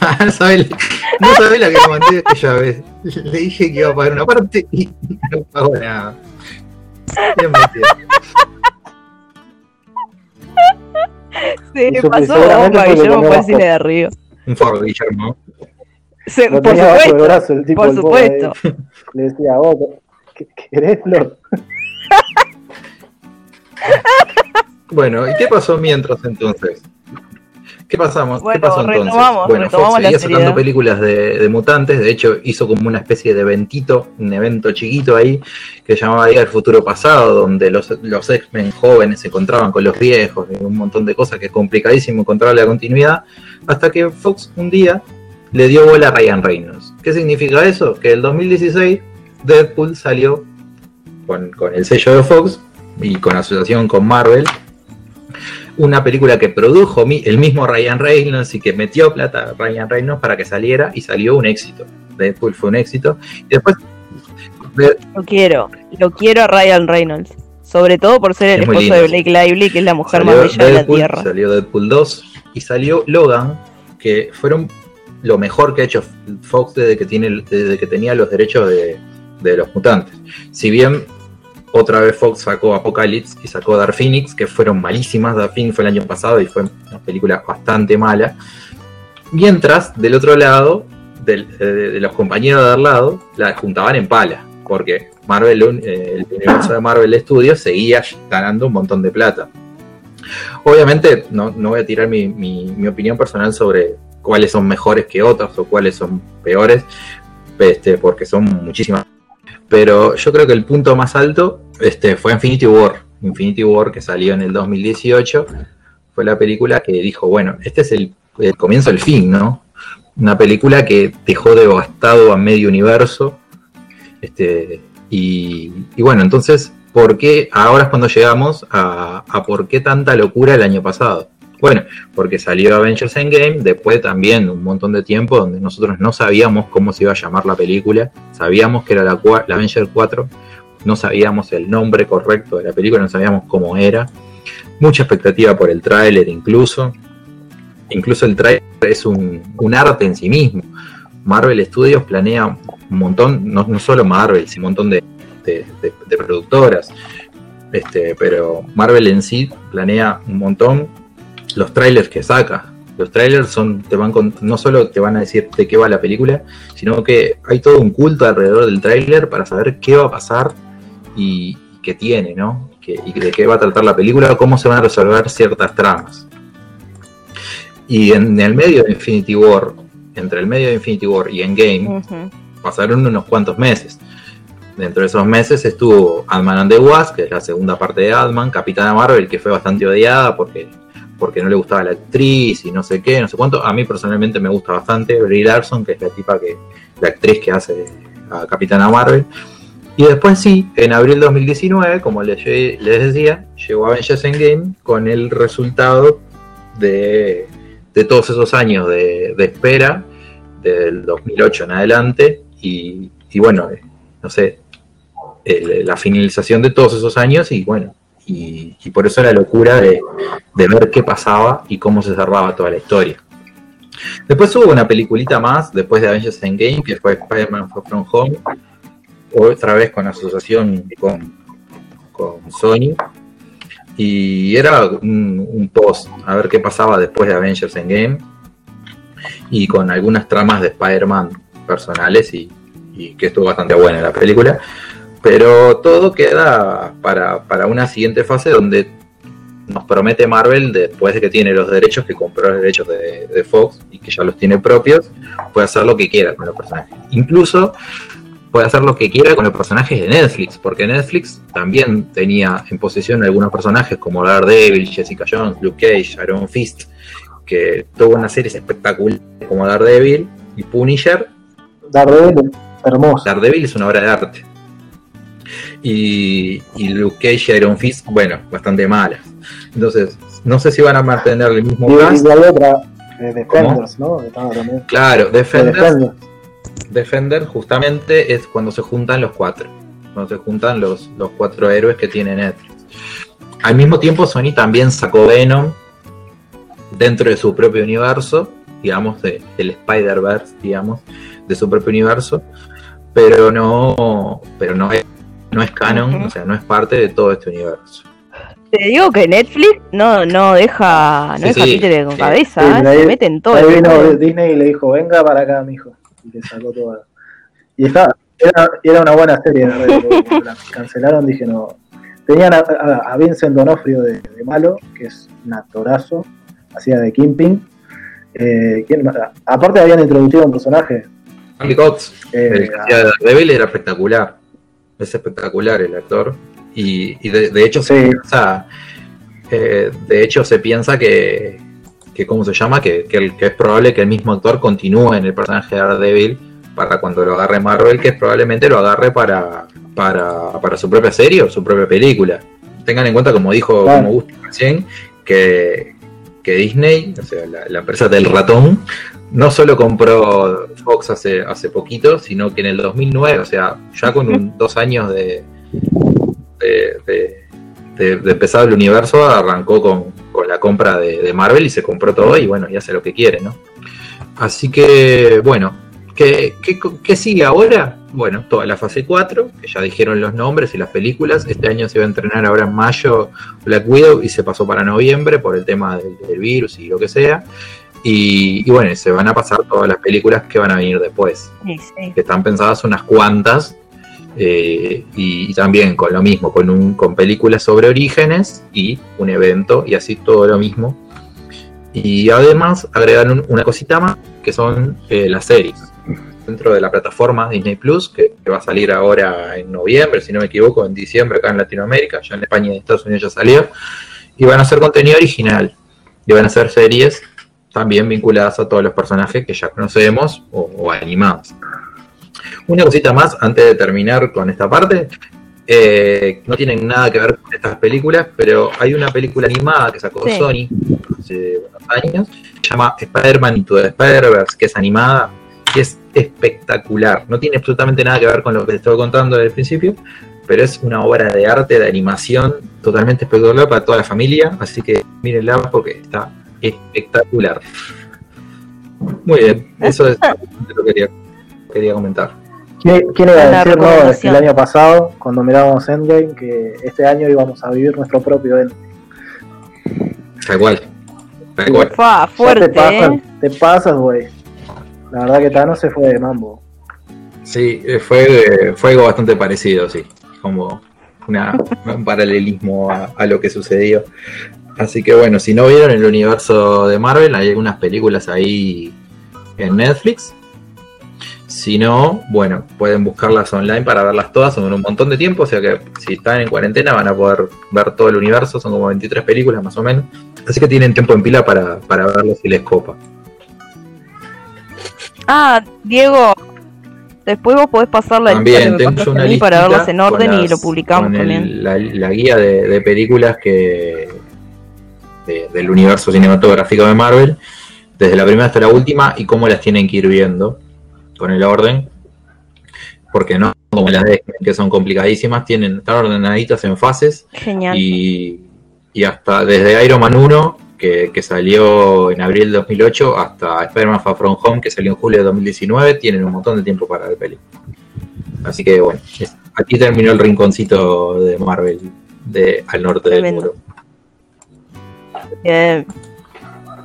No sabes la que le mandé aquella vez. Le dije que iba a pagar una parte y no pagó nada. Bien Sí, pasó bomba, Guillermo fue al cine de arriba. Un foro, Guillermo. Se- Lo por tenía bajo el supuesto. brazo el tipo por pobre supuesto. Le decía, vos, ¿qué- ¿querés, Flor? Bueno, ¿y qué pasó mientras entonces? ¿Qué pasamos? Bueno, ¿Qué pasó entonces? retomamos, bueno, retomamos Fox seguía sacando películas de, de mutantes, de hecho hizo como una especie de eventito, un evento chiquito ahí, que se llamaba Día del Futuro Pasado, donde los, los X-Men jóvenes se encontraban con los viejos, y un montón de cosas que es complicadísimo encontrar la continuidad, hasta que Fox un día le dio bola a Ryan Reynolds. ¿Qué significa eso? Que el 2016 Deadpool salió con, con el sello de Fox y con asociación con Marvel una película que produjo mi- el mismo Ryan Reynolds y que metió plata a Ryan Reynolds para que saliera y salió un éxito. Deadpool fue un éxito. Y después, de- Lo quiero. Lo quiero a Ryan Reynolds. Sobre todo por ser el Es esposo de. Blake Lively, que es la mujer salió más bella de la Tierra. salió Deadpool 2 y salió Logan, que fueron lo mejor que ha hecho Fox desde que, tiene, desde que tenía los derechos de, de los mutantes. Si bien otra vez Fox sacó Apocalypse y sacó Dark Phoenix, que fueron malísimas. Dark Phoenix fue el año pasado y fue una película bastante mala. Mientras, del otro lado, eh, de, de los compañeros de al lado, la juntaban en pala, porque Marvel, eh, el universo de Marvel Studios seguía ganando un montón de plata. Obviamente, no, no voy a tirar mi, mi- mi opinión personal sobre cuáles son mejores que otros o cuáles son peores, este, porque son muchísimas. Pero yo creo que el punto más alto este, fue Infinity War. Infinity War, que salió en el 2018, fue la película que dijo, bueno, este es el, el comienzo del fin, ¿no? Una película que dejó devastado a medio universo. Este, y, y bueno, entonces, ¿por qué ahora es cuando llegamos a, a por qué tanta locura el año pasado? Bueno, porque salió Avengers Endgame, después también un montón de tiempo donde nosotros no sabíamos cómo se iba a llamar la película, sabíamos que era la, la Avengers 4, no sabíamos el nombre correcto de la película, no sabíamos cómo era, mucha expectativa por el tráiler incluso, incluso el tráiler es un, arte en sí mismo. Marvel Studios planea un montón, no, solo Marvel, sino un montón de- de productoras, este, pero Marvel en sí planea un montón los trailers que saca. Los trailers son, te van con- no solo te van a decir de qué va la película, sino que hay todo un culto alrededor del trailer para saber qué va a pasar y, y qué tiene, ¿no? Que- y de qué va a tratar la película, cómo se van a resolver ciertas tramas. Y en el medio de Infinity War, entre el medio de Infinity War y Endgame, pasaron unos cuantos meses. Dentro de esos meses estuvo Ant-Man and the Wasp, que es la segunda parte de Ant-Man, Capitana Marvel, que fue bastante odiada porque, porque no le gustaba la actriz y no sé qué, no sé cuánto. A mí personalmente me gusta bastante Brie Larson, que es la tipa que, la actriz que hace a Capitana Marvel. Y después sí, en abril de 2019, como les, les decía, llegó Avengers Endgame con el resultado de, de todos esos años de, espera, del 2008 en adelante, y, y bueno, eh, no sé, el- la finalización de todos esos años, y bueno, y, por eso la locura de, ver qué pasaba y cómo se cerraba toda la historia. Después hubo una peliculita más, después de Avengers Endgame, que fue Spider-Man From Home, otra vez con asociación con, con Sony, y era un, un post, a ver qué pasaba después de Avengers Endgame, y con algunas tramas de Spider-Man personales, y, y que estuvo bastante buena la película, pero todo queda para, para una siguiente fase donde nos promete Marvel, después de que tiene los derechos, que compró los derechos de, de Fox y que ya los tiene propios, puede hacer lo que quiera con los personajes. Incluso puede hacer lo que quiera con los personajes de Netflix, porque Netflix también tenía en posesión algunos personajes como Daredevil, Jessica Jones, Luke Cage, Iron Fist, que tuvo unas series espectaculares como Daredevil y Punisher. Daredevil, hermoso. Daredevil es una obra de arte. Y, y Luke Cage y Iron Fist, bueno, bastante malas. Entonces, no sé si van a mantener el mismo Y, y hay otra, eh, Defenders, ¿no? También. Claro, De Defenders. Defender justamente es cuando se juntan los cuatro. Cuando se juntan los, los cuatro héroes que tiene Netflix. Al mismo tiempo, Sony también sacó Venom dentro de su propio universo, digamos, de, del Spider-Verse, digamos, de su propio universo, pero no, pero no es, no es canon, Ujú. o sea, no es parte de todo este universo. Te digo que Netflix no, no deja, no Sí, deja sí, títere con sí. cabeza, Sí, ¿eh? se mete en todo. Ahí vino. Disney y le dijo, venga para acá, mijo. y que sacó todo. Y estaba, era, era una buena serie, de Daredevil, porque cuando la cancelaron dije no. Tenían a, a- a Vincent Donofrio de, de malo, que es un actorazo, hacía de Kingpin. Eh, ¿quién más? Aparte habían introducido un personaje. Andy Cox, eh, el que hacía de Daredevil, era espectacular. Es espectacular el actor. Y, y de, de hecho se piensa, eh, de hecho se piensa que, que ¿cómo se llama? Que, que el- que es probable que el mismo actor continúe en el personaje de Daredevil para cuando lo agarre Marvel, que probablemente lo agarre para, para, para su propia serie o su propia película. Tengan en cuenta, como dijo Claro. como recién, que, que Disney, o sea, la, la empresa del ratón, no solo compró Fox hace, hace poquito, sino que en el 2009, o sea, ya con un- dos años de, de, de- de- de empezar el universo, arrancó con, con la compra de, Marvel y se compró todo y bueno, ya hace lo que quiere, ¿no? Así que, bueno, ¿qué, qué, qué sigue ahora? Bueno, toda la fase 4, que ya dijeron los nombres y las películas. Este año se va a entrenar ahora en mayo Black Widow y se pasó para noviembre por el tema del, del virus y lo que sea. Y, y bueno, se van a pasar todas las películas que van a venir después Sí, sí. que están pensadas unas cuantas eh, y, y también con lo mismo, con, un, con películas sobre orígenes y un evento y así todo lo mismo. Y además agregaron una cosita más que son eh, las series dentro de la plataforma Disney Plus que, que va a salir ahora en noviembre, si no me equivoco, en diciembre acá en Latinoamérica, ya en España y en Estados Unidos ya salió. Y van a ser contenido original y van a ser series también vinculadas a todos los personajes que ya conocemos o, o animados. Una cosita más antes de terminar con esta parte. eh, no tienen nada que ver con estas películas, pero hay una película animada que sacó Sí. Sony hace unos años, se llama Spider-Man Into the Spider-Verse, que es animada y es espectacular. No tiene absolutamente nada que ver con lo que les estoy contando desde el principio, pero es una obra de arte, de animación totalmente espectacular para toda la familia, así que mírenla porque está espectacular. Muy bien, eso es lo que quería, quería comentar. ¿Quién, quién iba a Una decir no, recomendación. el año pasado, cuando mirábamos Endgame, que este año íbamos a vivir nuestro propio Endgame? Tal cual. Tal cual. Fa, Ya fuerte, te pasas, ¿eh? te pasas, güey. La verdad que Thanos se fue de mambo. Sí, eh, fue, fue algo bastante parecido, sí. Como una, un paralelismo a, lo que sucedió. Así que bueno, si no vieron el universo de Marvel, hay algunas películas ahí en Netflix. Si no, bueno, pueden buscarlas online para verlas todas en un montón de tiempo. O sea que si están en cuarentena van a poder ver todo el universo. Son como 23 películas más o menos. Así que tienen tiempo en pila para, para verlo si les copa. Ah, Diego, después vos podés pasar la lista que También me tengo pasaste una a mí para verlas en orden y lo publicamos con el- también. la, la guía de, de películas que de- del universo cinematográfico de Marvel, desde la primera hasta la última, y cómo las tienen que ir viendo con el orden. Porque no como las de que son complicadísimas, tienen, están ordenaditas en fases Genial. y, y hasta desde Iron Man 1, que, que salió en abril de 2008, hasta Spider-Man Far From Home, que salió en julio de 2019, tienen un montón de tiempo para ver peli. Así que bueno, es- aquí terminó el rinconcito de Marvel de al norte Tremendo. del muro. Bien.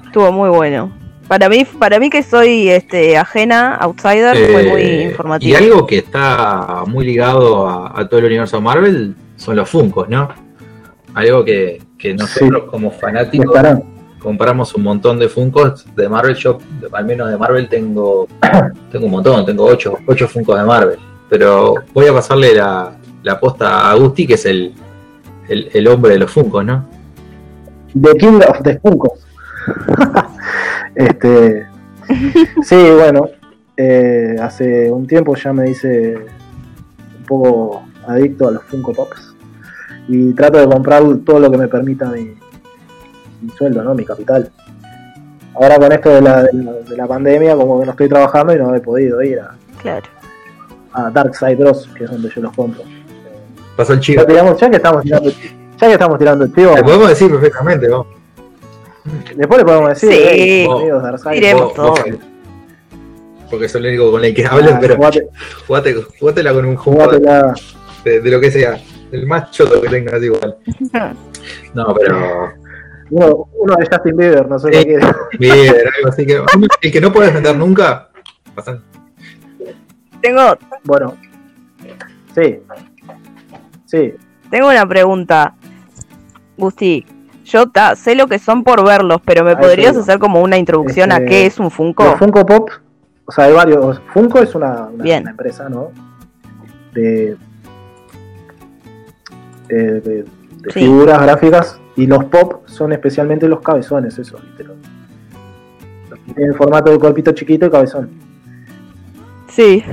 Estuvo muy bueno. Para mí, para mí que soy este ajena, outsider, fue muy Eh, informativo. Y algo que está muy ligado a, a todo el universo Marvel son los Funkos, ¿no? Algo que, que nosotros como ¿Quién fanáticos compramos un montón de Funkos de Marvel. Yo, al menos de Marvel, tengo, tengo un montón, tengo ocho, ocho Funkos de Marvel. Pero voy a pasarle la, la posta a Agusty, que es el, el, el hombre de los Funkos, ¿no? The King of the Funkos. este, sí, bueno, eh, hace un tiempo ya me hice un poco adicto a los Funko Pops y trato de comprar todo lo que me permita mi, mi sueldo, ¿no? Mi capital. Ahora con esto de la, de la, de la pandemia, como que no estoy trabajando y no he podido ir a, Claro. a Darkside Bros, que es donde yo los compro. Pasó el chivo. Ya, que estamos tirando, ya que estamos tirando el chivo, Te podemos decir perfectamente, vos. después le podemos decir, Sí. "Hey, amigos, Darkseid, Diremos todo. Porque son el único con el que hablan, ah, pero jugate- jugate, jugátela con un juego jugátela. de, de lo que sea. El más choto que tengas igual. No, pero. Uno, uno de Justin Bieber, no sé Sí. qué quiere. Bien, algo así que. El que no puedes vender nunca. pasa- Tengo, Bueno, sí, sí, tengo una pregunta. Gusti, yo ta, sé lo que son por verlos, pero ¿me Ahí podrías hacer como una introducción a Este, qué es un Funko? Funko Pop, o sea, hay varios. Funko es una, una- Bien. una empresa, ¿no? De, eh, de, de Sí. figuras gráficas y los pop son especialmente los cabezones, eso, ¿viste? Tienen formato de cuerpito chiquito y cabezón. Sí,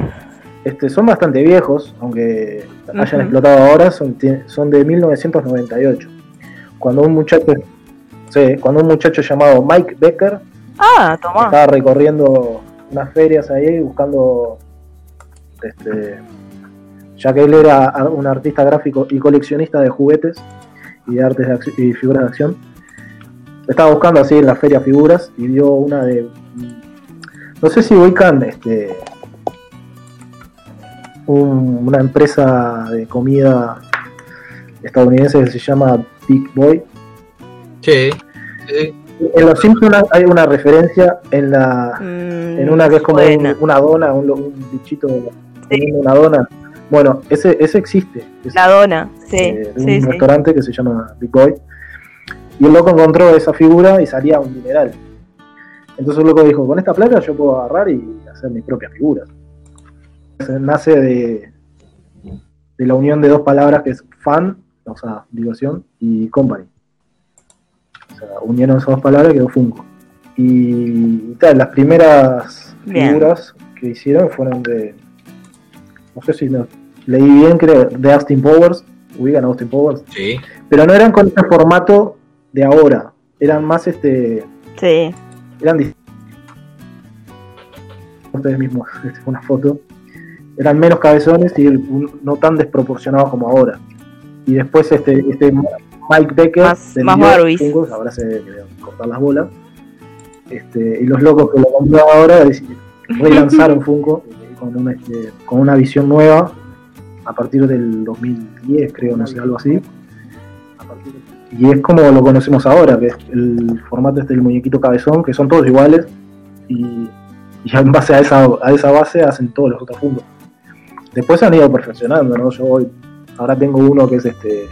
Este, son bastante viejos, aunque hayan explotado ahora, son, son de 1998. Cuando un muchacho, sí, cuando un muchacho llamado Mike Becker Ah, estaba recorriendo unas ferias ahí buscando este ya que él era a- un artista gráfico y coleccionista de juguetes y de artes de y figuras de acción estaba buscando así en la feria figuras y vio una de no sé si ubican este un- una empresa de comida estadounidense que se llama Big Boy Sí. sí. en los Simpsons hay una referencia en la Mm, en una que es como un- una dona, un, un bichito comiendo una dona. Bueno, ese, ese existe. Es, La dona, sí, eh, un sí, restaurante que se llama Big Boy. Y el loco encontró esa figura y salía un mineral. Entonces el loco dijo, con esta plata yo puedo agarrar y hacer mis propias figuras. Nace de, de la unión de dos palabras que es fan, o sea, diversión, y company. O sea, unieron esas dos palabras y quedó Funko. Y, y tal, las primeras Bien. figuras que hicieron fueron de. No sé si no, leí bien, creo, de Austin Powers. Ubican a Austin Powers. Sí. Pero no eran con este formato de ahora. Eran más este. Sí, Eran ustedes mismos, una foto. Eran menos cabezones y no tan desproporcionados como ahora. Y después este, este Mike Becker Más- vendió más Barbies. Funkos, ahora se cortar las bolas. Este, y los locos que lo compraron ahora relanzaron Funko eh, con una, este, con una visión nueva a partir del 2010, creo, no sé, algo así. Y es como lo conocemos ahora, que es el formato este del muñequito cabezón, que son todos iguales, y, y en base a esa, a esa base hacen todos los otros Funko. Después han ido perfeccionando, ¿no? Yo hoy, ahora tengo uno que es este,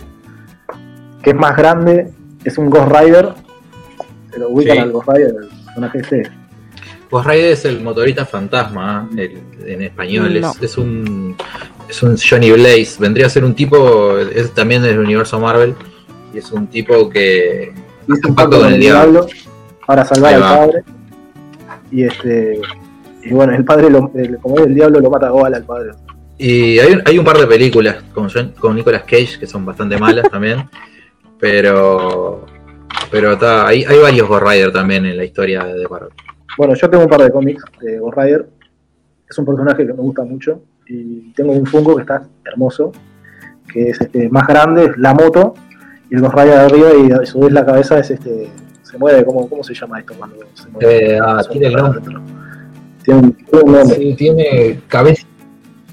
que es más grande, es un Ghost Rider, pero ubican Sí. al Ghost Rider, el personaje este. Ghost Rider es el motorista fantasma el- en español. No. Es, es un es un Johnny Blaze. Vendría a ser un tipo, es también del universo Marvel. Y es un tipo que hizo un pacto con el diablo. para salvar al padre. Y este y bueno, el padre, lo, el- como es el diablo, lo mata a Goal al padre. Y hay, un- hay un par de películas con, con Nicolas Cage que son bastante malas también. Pero pero está, hay, hay varios Ghost Rider también en la historia de Marvel. Bueno, yo tengo un par de cómics de Ghost Rider. Es un personaje que me gusta mucho. Y tengo un Funko que está hermoso. Que es este, más grande, es la moto. Y el Ghost Rider de arriba y a su vez la cabeza es este. Se mueve, ¿cómo, cómo se llama esto cuando se mueve? Eh, ah, tiene el nombre. Tiene un, nombre. Sí, tiene cabeza.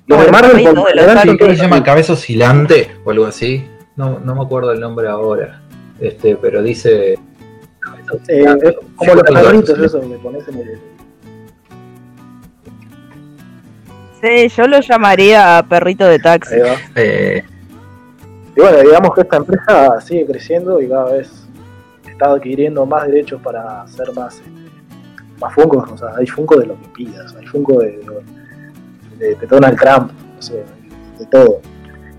Los de Marvel, de los Sí, Marvel. creo que se llama cabeza oscilante o algo así. No, no me acuerdo el nombre ahora. Este, pero dice. Eh, es como los perritos, eso que pones en el. Sí, yo lo llamaría perrito de taxi. Eh, Y bueno, digamos que esta empresa sigue creciendo y cada vez está adquiriendo más derechos para hacer más, este, más Funkos. O sea, hay Funko de lo que pidas, hay Funko de, de, de Donald Trump, no sé, de todo.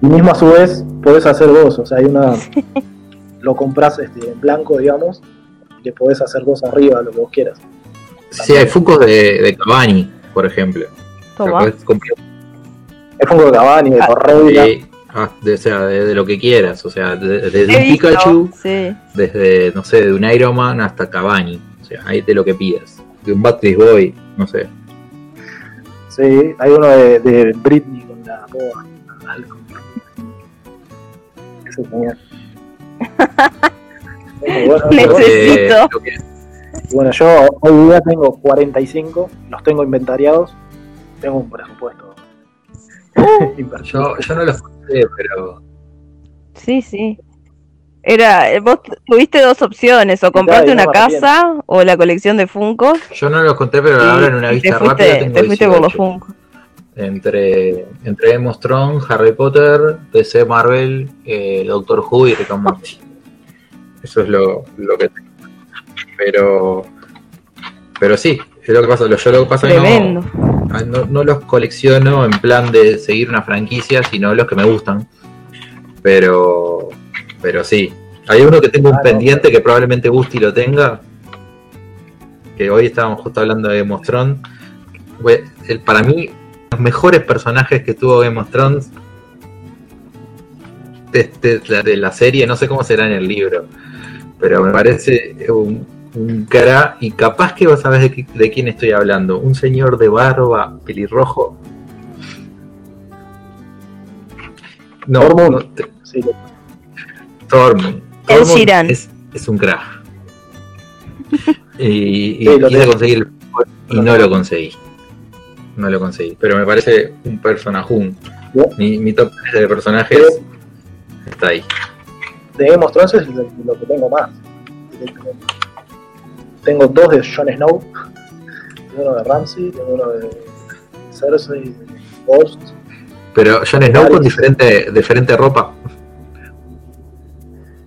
Y mismo a su vez podés hacer vos, o sea, hay una. lo compras este, en blanco, digamos, y le podés hacer vos arriba, lo que vos quieras. sí, hay Funkos de, de Cavani, por ejemplo. Toma. Comprar- Hay Funko de Cavani, de Ah, Torreira. Sí, ah, de, o sea, de, de lo que quieras. O sea, de- desde un visto, Pikachu, Sí. desde, no sé, de un Iron Man hasta Cavani. O sea, ahí de lo que pidas. De un Backstreet Boy, no sé. Sí, hay uno de, de Britney con la boa. Genial. Bueno, bueno. Necesito. Eh, bueno, yo hoy día tengo 45, los tengo inventariados, tengo un presupuesto. invertido. yo, yo no los conté, pero. Sí, sí. Era, vos tuviste dos opciones, o no una casa o la colección de Funko. Yo no los conté, pero ahora en una vista te fuiste, rápida tengo te fuiste por los 18. Funko. entre, entre Game of Thrones, Harry Potter, DC Marvel, eh, Doctor Who y Rick and Morty. Eso es lo, lo que tengo. Pero, pero sí, es lo que pasa. Lo, yo lo que pasa Tremendo. no, ah, no, no los colecciono en plan de seguir una franquicia, sino los que me gustan. Pero, pero sí. Hay uno que tengo un Ah, pendiente que probablemente Gusti lo tenga. Que hoy estábamos justo hablando de Game of Thrones. Fue el- para mí, los mejores personajes que tuvo Game of Thrones de, de- de- de la serie, no sé cómo será en el libro, pero me parece un, un cara, y capaz que vos sabés de, de quién estoy hablando, un señor de barba pelirrojo. No, Tormund. no, te- Sí, Tormund. Tormund. Es, es un crack. y y Sí, lo quise tengo. conseguir el y no lo conseguí. No lo conseguí. Pero me parece un personajón. ¿Ya? Mi, mi top 3 de personajes está ahí. de Game of Thrones es lo, lo que tengo más. directamente. Tengo dos de Jon Snow, tengo uno de Ramsey, tengo uno de Cersei, de Ghost. Pero Jon Snow con diferente, diferente ropa.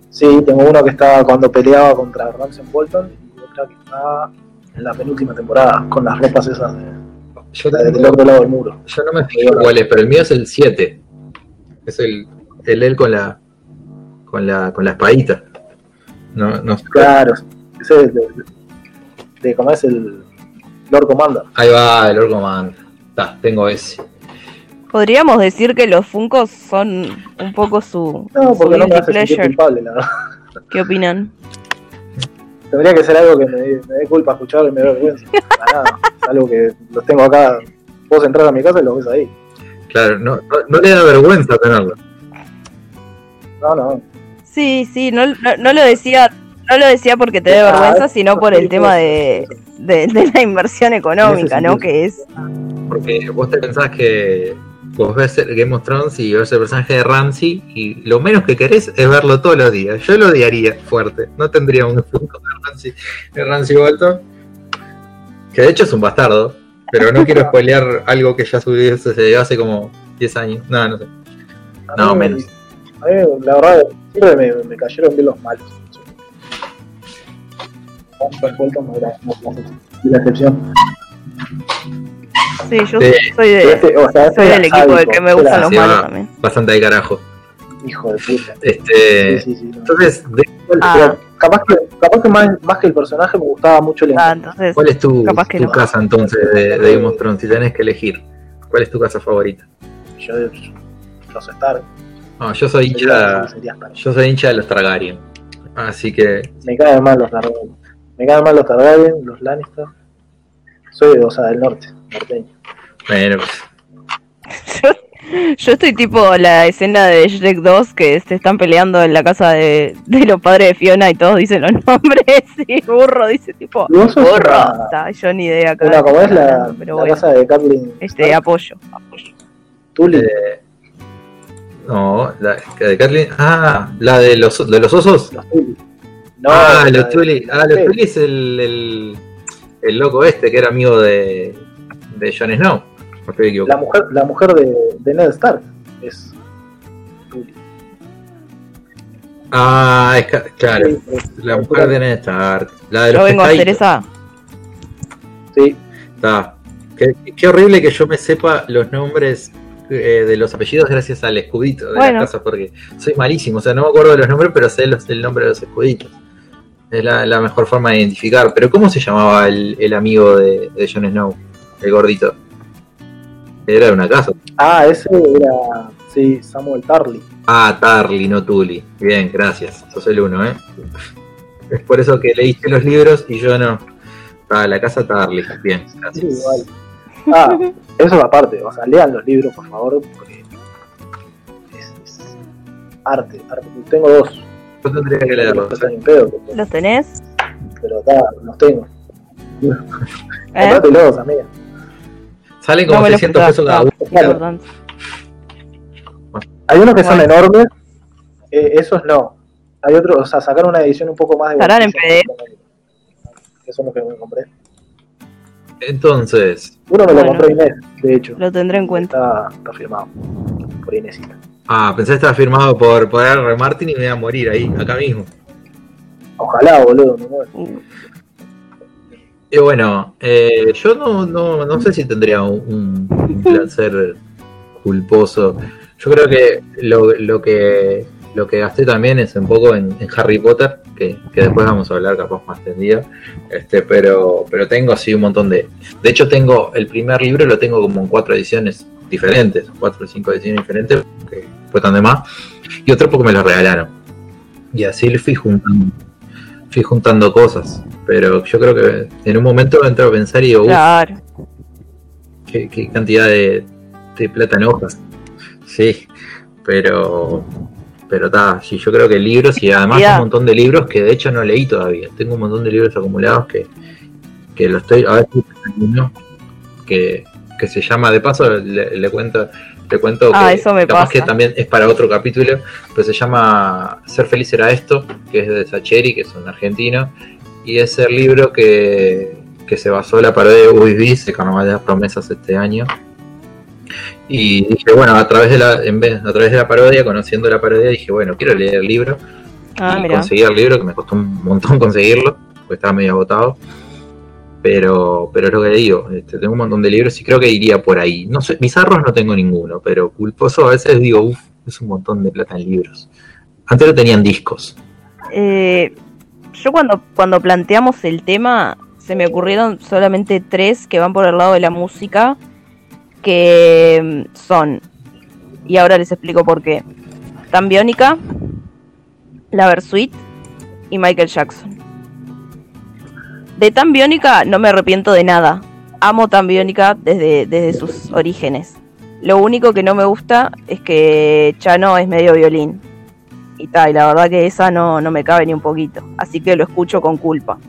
Sí, tengo uno que estaba cuando peleaba contra Ramsey Bolton y otra que está en la penúltima temporada con las ropas esas de, Yo, la del tengo- otro lado del muro. yo no me fijo cuál es, pero el mío es el 7. Es el, el él con la con la con la espadita. No, no. Claro, ese es de, de, cómo es el Lord Commander. Ahí va el Man. Está, tengo ese. Podríamos decir que los Funkos son un poco su, No, su porque no me hace pleasure. culpable, la verdad. ¿Qué opinan? Tendría que ser algo que me, dé- me dé culpa escuchar y me dé vergüenza. Para nada. Es algo que los tengo acá. Vos entrar a mi casa y los ves ahí. Claro, no, no, no le da vergüenza tenerlo. No, no. Sí, sí, no, no, no lo decía no lo decía porque te dé vergüenza, sino por el tema de, de, de la inversión económica, ¿no? Que es Porque vos te pensás que vos ves el Game of Thrones y ves el personaje de Ramsey y lo menos que querés es verlo todos los días. Yo lo odiaría fuerte. No tendría un Funko de Ramsey, de Ramsey Bolton. Que de hecho es un bastardo. Pero no quiero spoilear algo que ya subió desde hace como 10 años. No, no sé. No, menos. A mí, la verdad, siempre me, me cayeron bien los malos. La excepción. sí, yo Sí. soy de este, o sea, este soy del equipo de sádico, que me gustan los Sí, malos también. Bastante de carajo. Hijo de puta. Este, Sí, sí, sí. no. Entonces, ¿de cuál, Ah. Pero capaz que, capaz que más, más que el personaje me gustaba mucho el Ah, entonces cuál es tu, tu no. casa entonces de, de Game of Thrones? Si tenés que elegir, ¿cuál es tu casa favorita? Yo, los Stark. No, yo soy hincha, yo soy hincha de los Targaryen. Así que Me caen mal los Targaryen. Me caen mal los Targaryen, los Lannister. Soy, o sea, del norte, norteño. Bueno, pues, yo, yo estoy tipo la escena de Shrek 2 que se están peleando en la casa de, de los padres de Fiona y todos dicen los nombres y burro dice tipo burro. una- Está, yo ni idea acá. Una, como es la, hablando, pero la bueno, casa de Kathleen este Stark, apoyo, apoyo. Tully. eh, no, la de Kathleen. Ah, la de los, de los osos. los. No, ah, los Tully. Ah, los. Tully es el, el, el loco este que era amigo de, de Jon Snow. No estoy equivocado. La mujer, la mujer de, de Ned Stark es Tully. Ah, es claro. Sí, es- La mujer de Ned Stark. La de Yo los vengo a hacer esa. Sí, Está. Qué, qué horrible que yo me sepa los nombres eh, de los apellidos gracias al escudito de Bueno. la casa, porque soy malísimo. O sea, no me acuerdo de los nombres, pero sé los- el nombre de los escuditos. Es la, la mejor forma de identificar. Pero ¿cómo se llamaba el, el amigo de, de Jon Snow? El gordito. Era de una casa. Ah, ese era, sí, Samuel Tarly. Ah, Tarly, no Tully. Bien, gracias. Sos el uno, ¿eh? Es por eso que leíste los libros y yo no. Ah, la casa Tarly. Bien, Sí, gracias. igual. Ah, eso es aparte, o sea, lean los libros, por favor, porque es, es arte, arte. Tengo dos. Yo tendría que leerlo. Los ¿Los tenés? pero está, los tengo. ¿Eh? Comprátelos, amiga. Salen como No me lo 600 pesos cada uno. Claro, hay unos que son Bueno. enormes, eh, esos no. Hay otros, o sea, sacaron una edición un poco más de ¿Estarán en bolsillo. Esos son los que me compré. Entonces. Uno me lo compró Inés, de hecho. Lo tendré en cuenta. Está, está firmado por Inésita. Ah, pensé que estaba firmado por, por R. Martin y me iba a morir ahí, acá mismo. Ojalá, boludo, me muero. Uh, Y bueno, eh, yo no, no, no sé si tendría un, un placer culposo. Yo creo que lo, lo que lo que gasté también es un poco en, en Harry Potter, que, que después vamos a hablar capaz más tendido. Este, pero, pero tengo así un montón de. De hecho, tengo el primer libro lo tengo como en cuatro ediciones diferentes, cuatro o cinco ediciones diferentes, que fue tan de más. Y otro porque me lo regalaron. Y así le fui juntando, fui juntando cosas. Pero yo creo que en un momento entro a pensar y digo, "Uf, claro. qué, qué cantidad de, de plata en hojas. Sí, pero pero está, sí, yo creo que libros y además Ya. un montón de libros que de hecho no leí todavía. Tengo un montón de libros acumulados que, que lo estoy, a ver si uno que, que se llama, de paso le, le cuento, le cuento Ah, que eso me capaz pasa. que también es para otro capítulo, pero se llama Ser feliz era esto, que es de Sacheri, que es un argentino, y es el libro que, que se basó la parodia de el Carnaval de las Promesas este año. Y dije, bueno, a través de la, en vez, a través de la parodia, conociendo la parodia, dije, bueno, quiero leer el libro. Ah, y conseguí el libro, que me costó un montón conseguirlo, porque estaba medio agotado. Pero, pero es lo que digo, este, tengo un montón de libros y creo que iría por ahí. No sé, bizarros no tengo ninguno, pero culposo a veces digo, uff, es un montón de plata en libros. Antes lo tenían discos. Eh, yo cuando, cuando planteamos el tema, se me ocurrieron solamente tres que van por el lado de la música, que mm, son, y ahora les explico por qué, Tan Biónica, La Versuit y Michael Jackson. De Tan Biónica no me arrepiento de nada. Amo Tan Biónica desde, desde sus orígenes. Lo único que no me gusta es que Chano es medio violín y tal, y la verdad que esa no, no me cabe ni un poquito, así que lo escucho con culpa.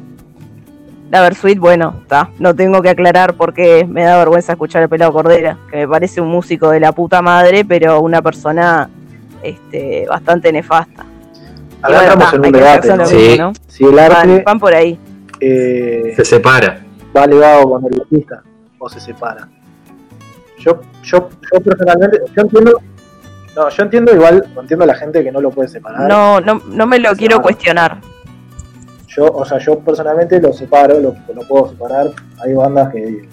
La Versuit, bueno, está, no tengo que aclarar porque me da vergüenza escuchar a Pelado Cordera, que me parece un músico de la puta madre, pero una persona este, bastante nefasta. Acá bueno, estamos en un debate, Sí. mismo, ¿no? Si el Van, arte van por ahí. Eh, Se separa. va ligado con el artista o se separa. Yo, yo, yo personalmente, yo entiendo, no, yo entiendo igual, entiendo a la gente que no lo puede separar. No, no, no me lo Se quiero cuestionar. Yo, o sea, yo personalmente lo separo, lo, lo puedo separar. Hay bandas que,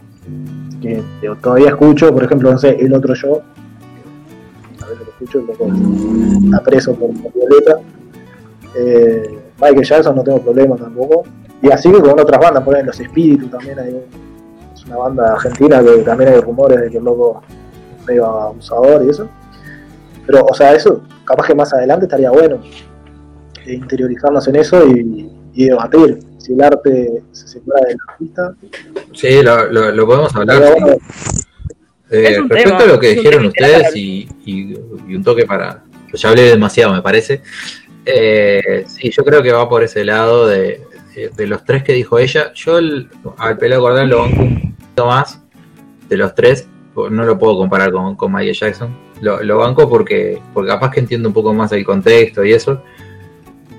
que todavía escucho, por ejemplo, no sé, el otro yo, a veces lo escucho, el loco está preso por, por Violeta. Eh, Michael Jackson no tengo problema tampoco. Y así que con otras bandas, por ejemplo, Los Espíritus también hay un- es una banda argentina que también hay rumores de que el loco es medio abusador y eso. Pero, o sea, eso capaz que más adelante estaría bueno eh, interiorizarnos en eso y, y debatir si el arte se separa del artista. Sí, lo, lo- lo podemos hablar. Sí. bueno. Eh, respecto tema, a lo que dijeron ustedes y, y- y un toque para... Pues ya hablé demasiado, me parece. Eh, sí, yo creo que va por ese lado de, de- de los tres que dijo ella. Yo el- al pelado cordal lo banco un poquito más de los tres. No lo puedo comparar con, con Michael Jackson. Lo, lo banco porque, porque capaz que entiendo un poco más el contexto y eso.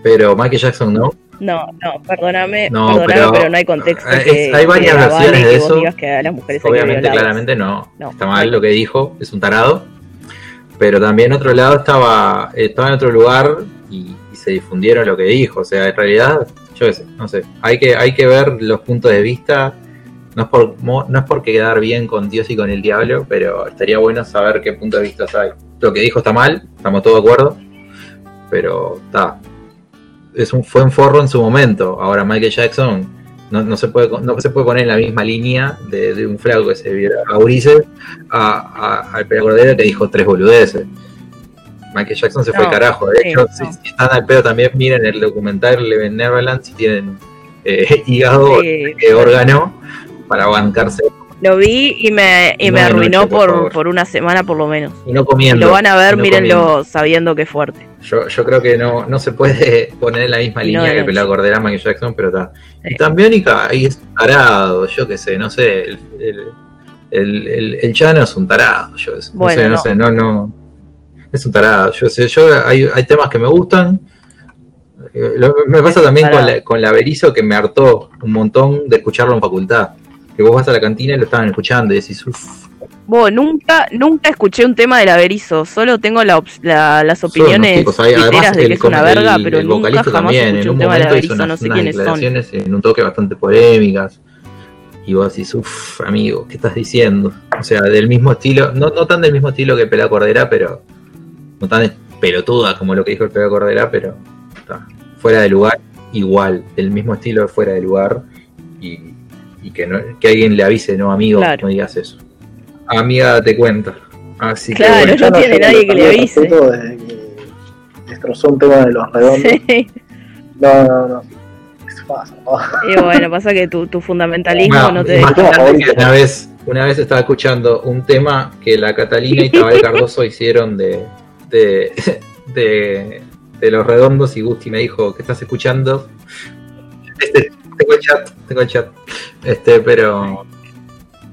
Pero Michael Jackson no. No, no, perdóname, No, perdóname, pero- pero, no hay contexto. es- que- hay varias versiones de eso. que a las mujeres Obviamente, claramente no. No. Está mal lo que dijo, es un tarado. Pero también otro lado estaba, estaba en otro lugar y, y se difundieron lo que dijo. O sea, en realidad, yo sé, no sé. Hay que, hay que ver los puntos de vista. No es, por, no es por quedar bien con Dios y con el diablo, pero estaría bueno saber qué puntos de vista hay. Lo que dijo está mal, estamos todos de acuerdo. Pero está. Es un, fue un forro en su momento. Ahora Michael Jackson no, no se puede no se puede poner en la misma línea de, un flaco que se viera a Ulises a, a- al pedo cordero que dijo tres boludeces. Michael Jackson se fue al carajo. De sí, hecho, no. si, están al pedo también miren el documental Leven Neverland si tienen eh, hígado, Sí, órgano para bancarse Lo vi y me, y No me de arruinó noche, por por, una semana por lo menos. y no Si comiendo. lo van a ver, y mírenlo comiendo. sabiendo que es fuerte. Yo, yo creo que no, no se puede poner en la misma Y línea de que. Pelado Cordera Michael Jackson, pero está. Sí. Y también Biónica ahí es un tarado, yo qué sé, no sé. El, el, el, el- el Chano es un tarado, yo Bueno, no sé, no. sé, no, no. Es un tarado, yo sé, yo hay, hay temas que me gustan. Eh, lo- me pasa también con la, con la Berizo que me hartó un montón de escucharlo en facultad. que vos vas a la cantina y lo estaban escuchando y decís, uff. Vos, nunca, nunca escuché un tema del Averizo, solo tengo la, la, las opiniones además, de que el, es una verga, pero el nunca vocalista jamás también, en un tema hizo Averizo, unas, no sé unas quiénes son. declaraciones en un toque bastante polémicas. Y vos decís, uff, amigo, ¿qué estás diciendo? O sea, del mismo estilo, no, no tan del mismo estilo que Pelá Cordera, pero no tan pelotuda como lo que dijo el Pelá Cordera, pero está, fuera de lugar, igual, del mismo estilo fuera de lugar. Y, y que, no, que alguien le avise, no, amigo, Claro. no digas eso. Amiga, date cuenta. Así Claro, que bueno, no tiene nadie que le avise. que destrozó un tema de los redondos. Sí. No, no, no. Y bueno, pasa que tu, tu fundamentalismo no te que una vez, una vez estaba escuchando un tema que la Catalina y Tabal Cardoso hicieron de, de, de, de Los Redondos y Gusti me dijo, ¿qué estás escuchando? Este, tengo el chat, tengo el chat. Este, pero...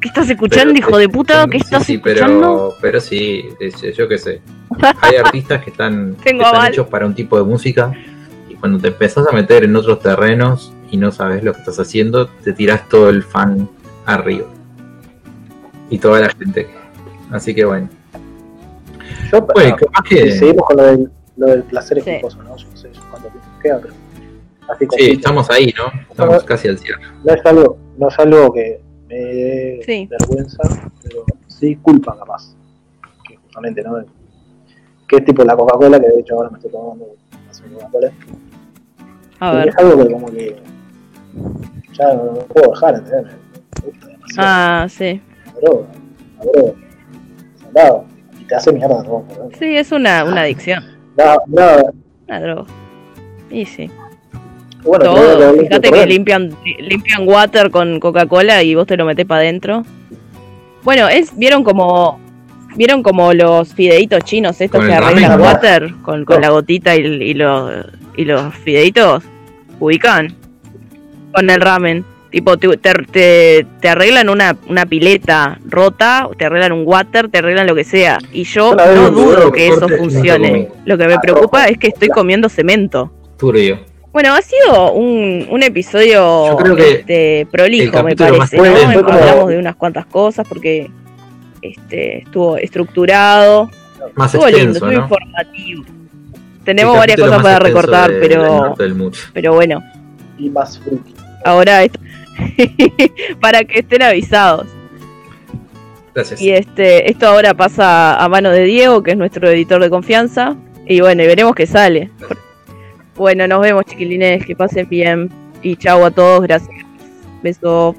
¿Qué estás escuchando, pero- hijo de puta? ¿Qué sí, estás sí, escuchando? Pero, pero sí, es- yo qué sé. Hay artistas que están, que están hechos para un tipo de música y cuando te empezás a meter en otros terrenos y no sabes lo que estás haciendo, te tirás todo el fan arriba. Y toda la gente. Así que bueno. Yo, ah, capaz que... seguimos con lo del, lo del placer Sí. ¿no? Yo no sé cuánto tiempo queda, pero. Así Sí, estamos ahí, ¿no? Estamos casi al cierre. No es algo, no es algo que me dé Sí. vergüenza, pero sí culpa capaz. Que justamente, ¿no? Que es tipo la Coca-Cola, que de hecho ahora me estoy tomando una Coca-Cola. A Y ver. es algo que como que ya no, no puedo dejar, ¿entendés? Me gusta demasiado. Ah, sí. La droga, la droga. Soldado. Te hace mierda ¿no? Sí, es una, una adicción. Nada, nada. Una droga. Y sí. Bueno, Todo. Fíjate que limpian, limpian water con Coca-Cola y vos te lo metés para adentro. Bueno, es, vieron como vieron como los fideitos chinos estos que arreglan ¿no? water con, con No. la gotita y, y los y los fideitos ubican con el ramen. Tipo, te, te, te- te arreglan una, una pileta rota, te arreglan un water, te arreglan lo que sea. Y yo no dudo que eso funcione. Lo que me Ah, preocupa es que estoy comiendo cemento. Turbio. Bueno, ha sido un, un episodio Yo creo que este, prolijo, me más parece, ¿no? potente- Fue como- Hablamos de unas cuantas cosas porque este, estuvo estructurado, Más estuvo lindo, extenso, estuvo ¿no? informativo. Tenemos varias cosas para recortar, de- pero, del pero bueno, Y más friki. ahora esto para que estén avisados. Gracias. Y este, esto ahora pasa a mano de Diego, que es nuestro editor de confianza. Y bueno, y veremos qué sale. Bueno, nos vemos chiquilines, que pasen bien. Y chau a todos, gracias. Beso.